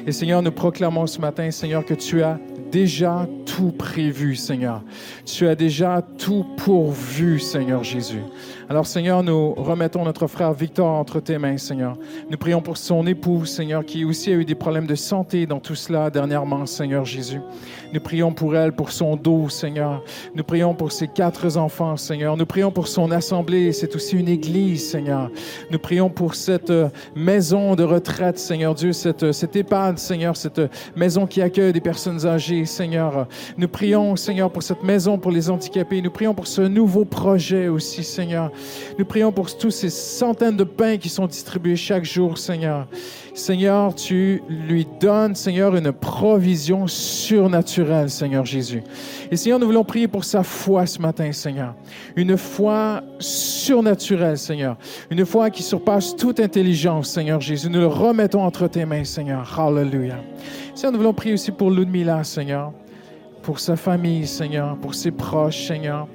Et Seigneur, nous proclamons ce matin, Seigneur, que tu as déjà tout prévu, Seigneur. Tu as déjà tout pourvu, Seigneur Jésus. Alors, Seigneur, nous remettons notre frère Victor entre tes mains, Seigneur. Nous prions pour son époux, Seigneur, qui aussi a eu des problèmes de santé dans tout cela dernièrement, Seigneur Jésus. Nous prions pour elle, pour son dos, Seigneur. Nous prions pour ses quatre enfants, Seigneur. Nous prions pour son assemblée. C'est aussi une église, Seigneur. Nous prions pour cette euh, maison de retraite, Seigneur Dieu, cette, euh, cette EHPAD, Seigneur, cette euh, maison qui accueille des personnes âgées, Seigneur. Nous prions, Seigneur, pour cette maison pour les handicapés. Nous prions pour ce nouveau projet aussi, Seigneur. Nous prions pour tous ces centaines de pains qui sont distribués chaque jour, Seigneur. Seigneur, tu lui donnes, Seigneur, une provision surnaturelle, Seigneur Jésus. Et Seigneur, nous voulons prier pour sa foi ce matin, Seigneur. Une foi surnaturelle, Seigneur. Une foi qui surpasse toute intelligence, Seigneur Jésus. Nous le remettons entre tes mains, Seigneur. Hallelujah. Seigneur, nous voulons prier aussi pour Ludmila, Seigneur. Pour sa famille, Seigneur. Pour ses proches, Seigneur.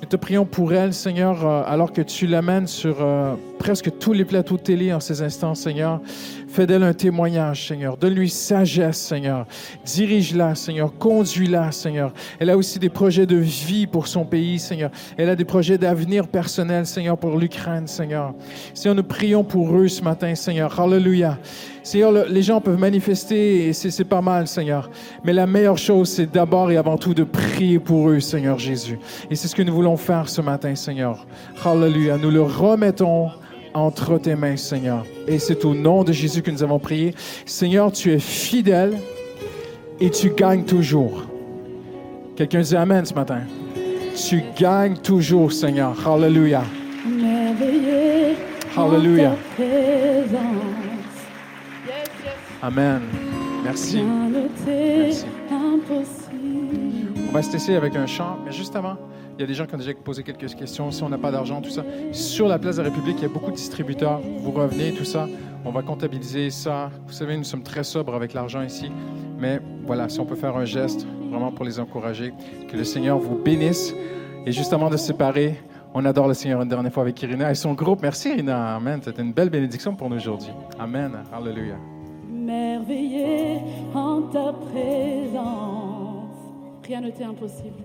Nous te prions pour elle, Seigneur, euh, alors que tu l'amènes sur euh, presque tous les plateaux de télé en ces instants, Seigneur. Fais d'elle un témoignage, Seigneur. Donne-lui sagesse, Seigneur. Dirige-la, Seigneur. Conduis-la, Seigneur. Elle a aussi des projets de vie pour son pays, Seigneur. Elle a des projets d'avenir personnel, Seigneur, pour l'Ukraine, Seigneur. Seigneur, nous prions pour eux ce matin, Seigneur. Hallelujah. Seigneur, le- les gens peuvent manifester et c'est c'est pas mal, Seigneur. Mais la meilleure chose, c'est d'abord et avant tout de prier pour eux, Seigneur Jésus. Et c'est ce que nous voulons faire ce matin, Seigneur. Hallelujah. Nous le remettons entre tes mains, Seigneur. Et c'est au nom de Jésus que nous avons prié. Seigneur, tu es fidèle et tu gagnes toujours. Quelqu'un dit Amen ce matin. Tu gagnes toujours, Seigneur. Hallelujah. Hallelujah. Amen. Merci. Merci. On va se laisser avec un chant, mais juste avant, il y a des gens qui ont déjà posé quelques questions. Si on n'a pas d'argent, tout ça. Sur la place de la République, il y a beaucoup de distributeurs. Vous revenez, tout ça. On va comptabiliser ça. Vous savez, nous sommes très sobres avec l'argent ici. Mais voilà, si on peut faire un geste vraiment pour les encourager, que le Seigneur vous bénisse. Et juste avant de se séparer, on adore le Seigneur une dernière fois avec Irina et son groupe. Merci Irina. Amen. C'était une belle bénédiction pour nous aujourd'hui. Amen. Alléluia. Merveilleux en ta présence. Rien ne t'est impossible.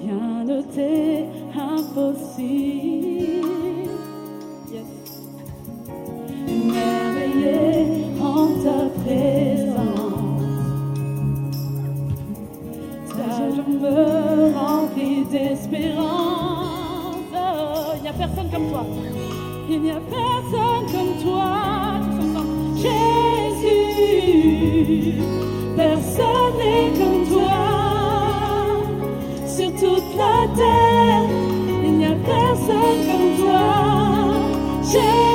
Rien ne t'est impossible. Yes. Merveilleux en ta présence. Ta joie me remplit d'espérance. Oh, Il n'y a personne comme toi. Il n'y a personne comme toi. N'y a personne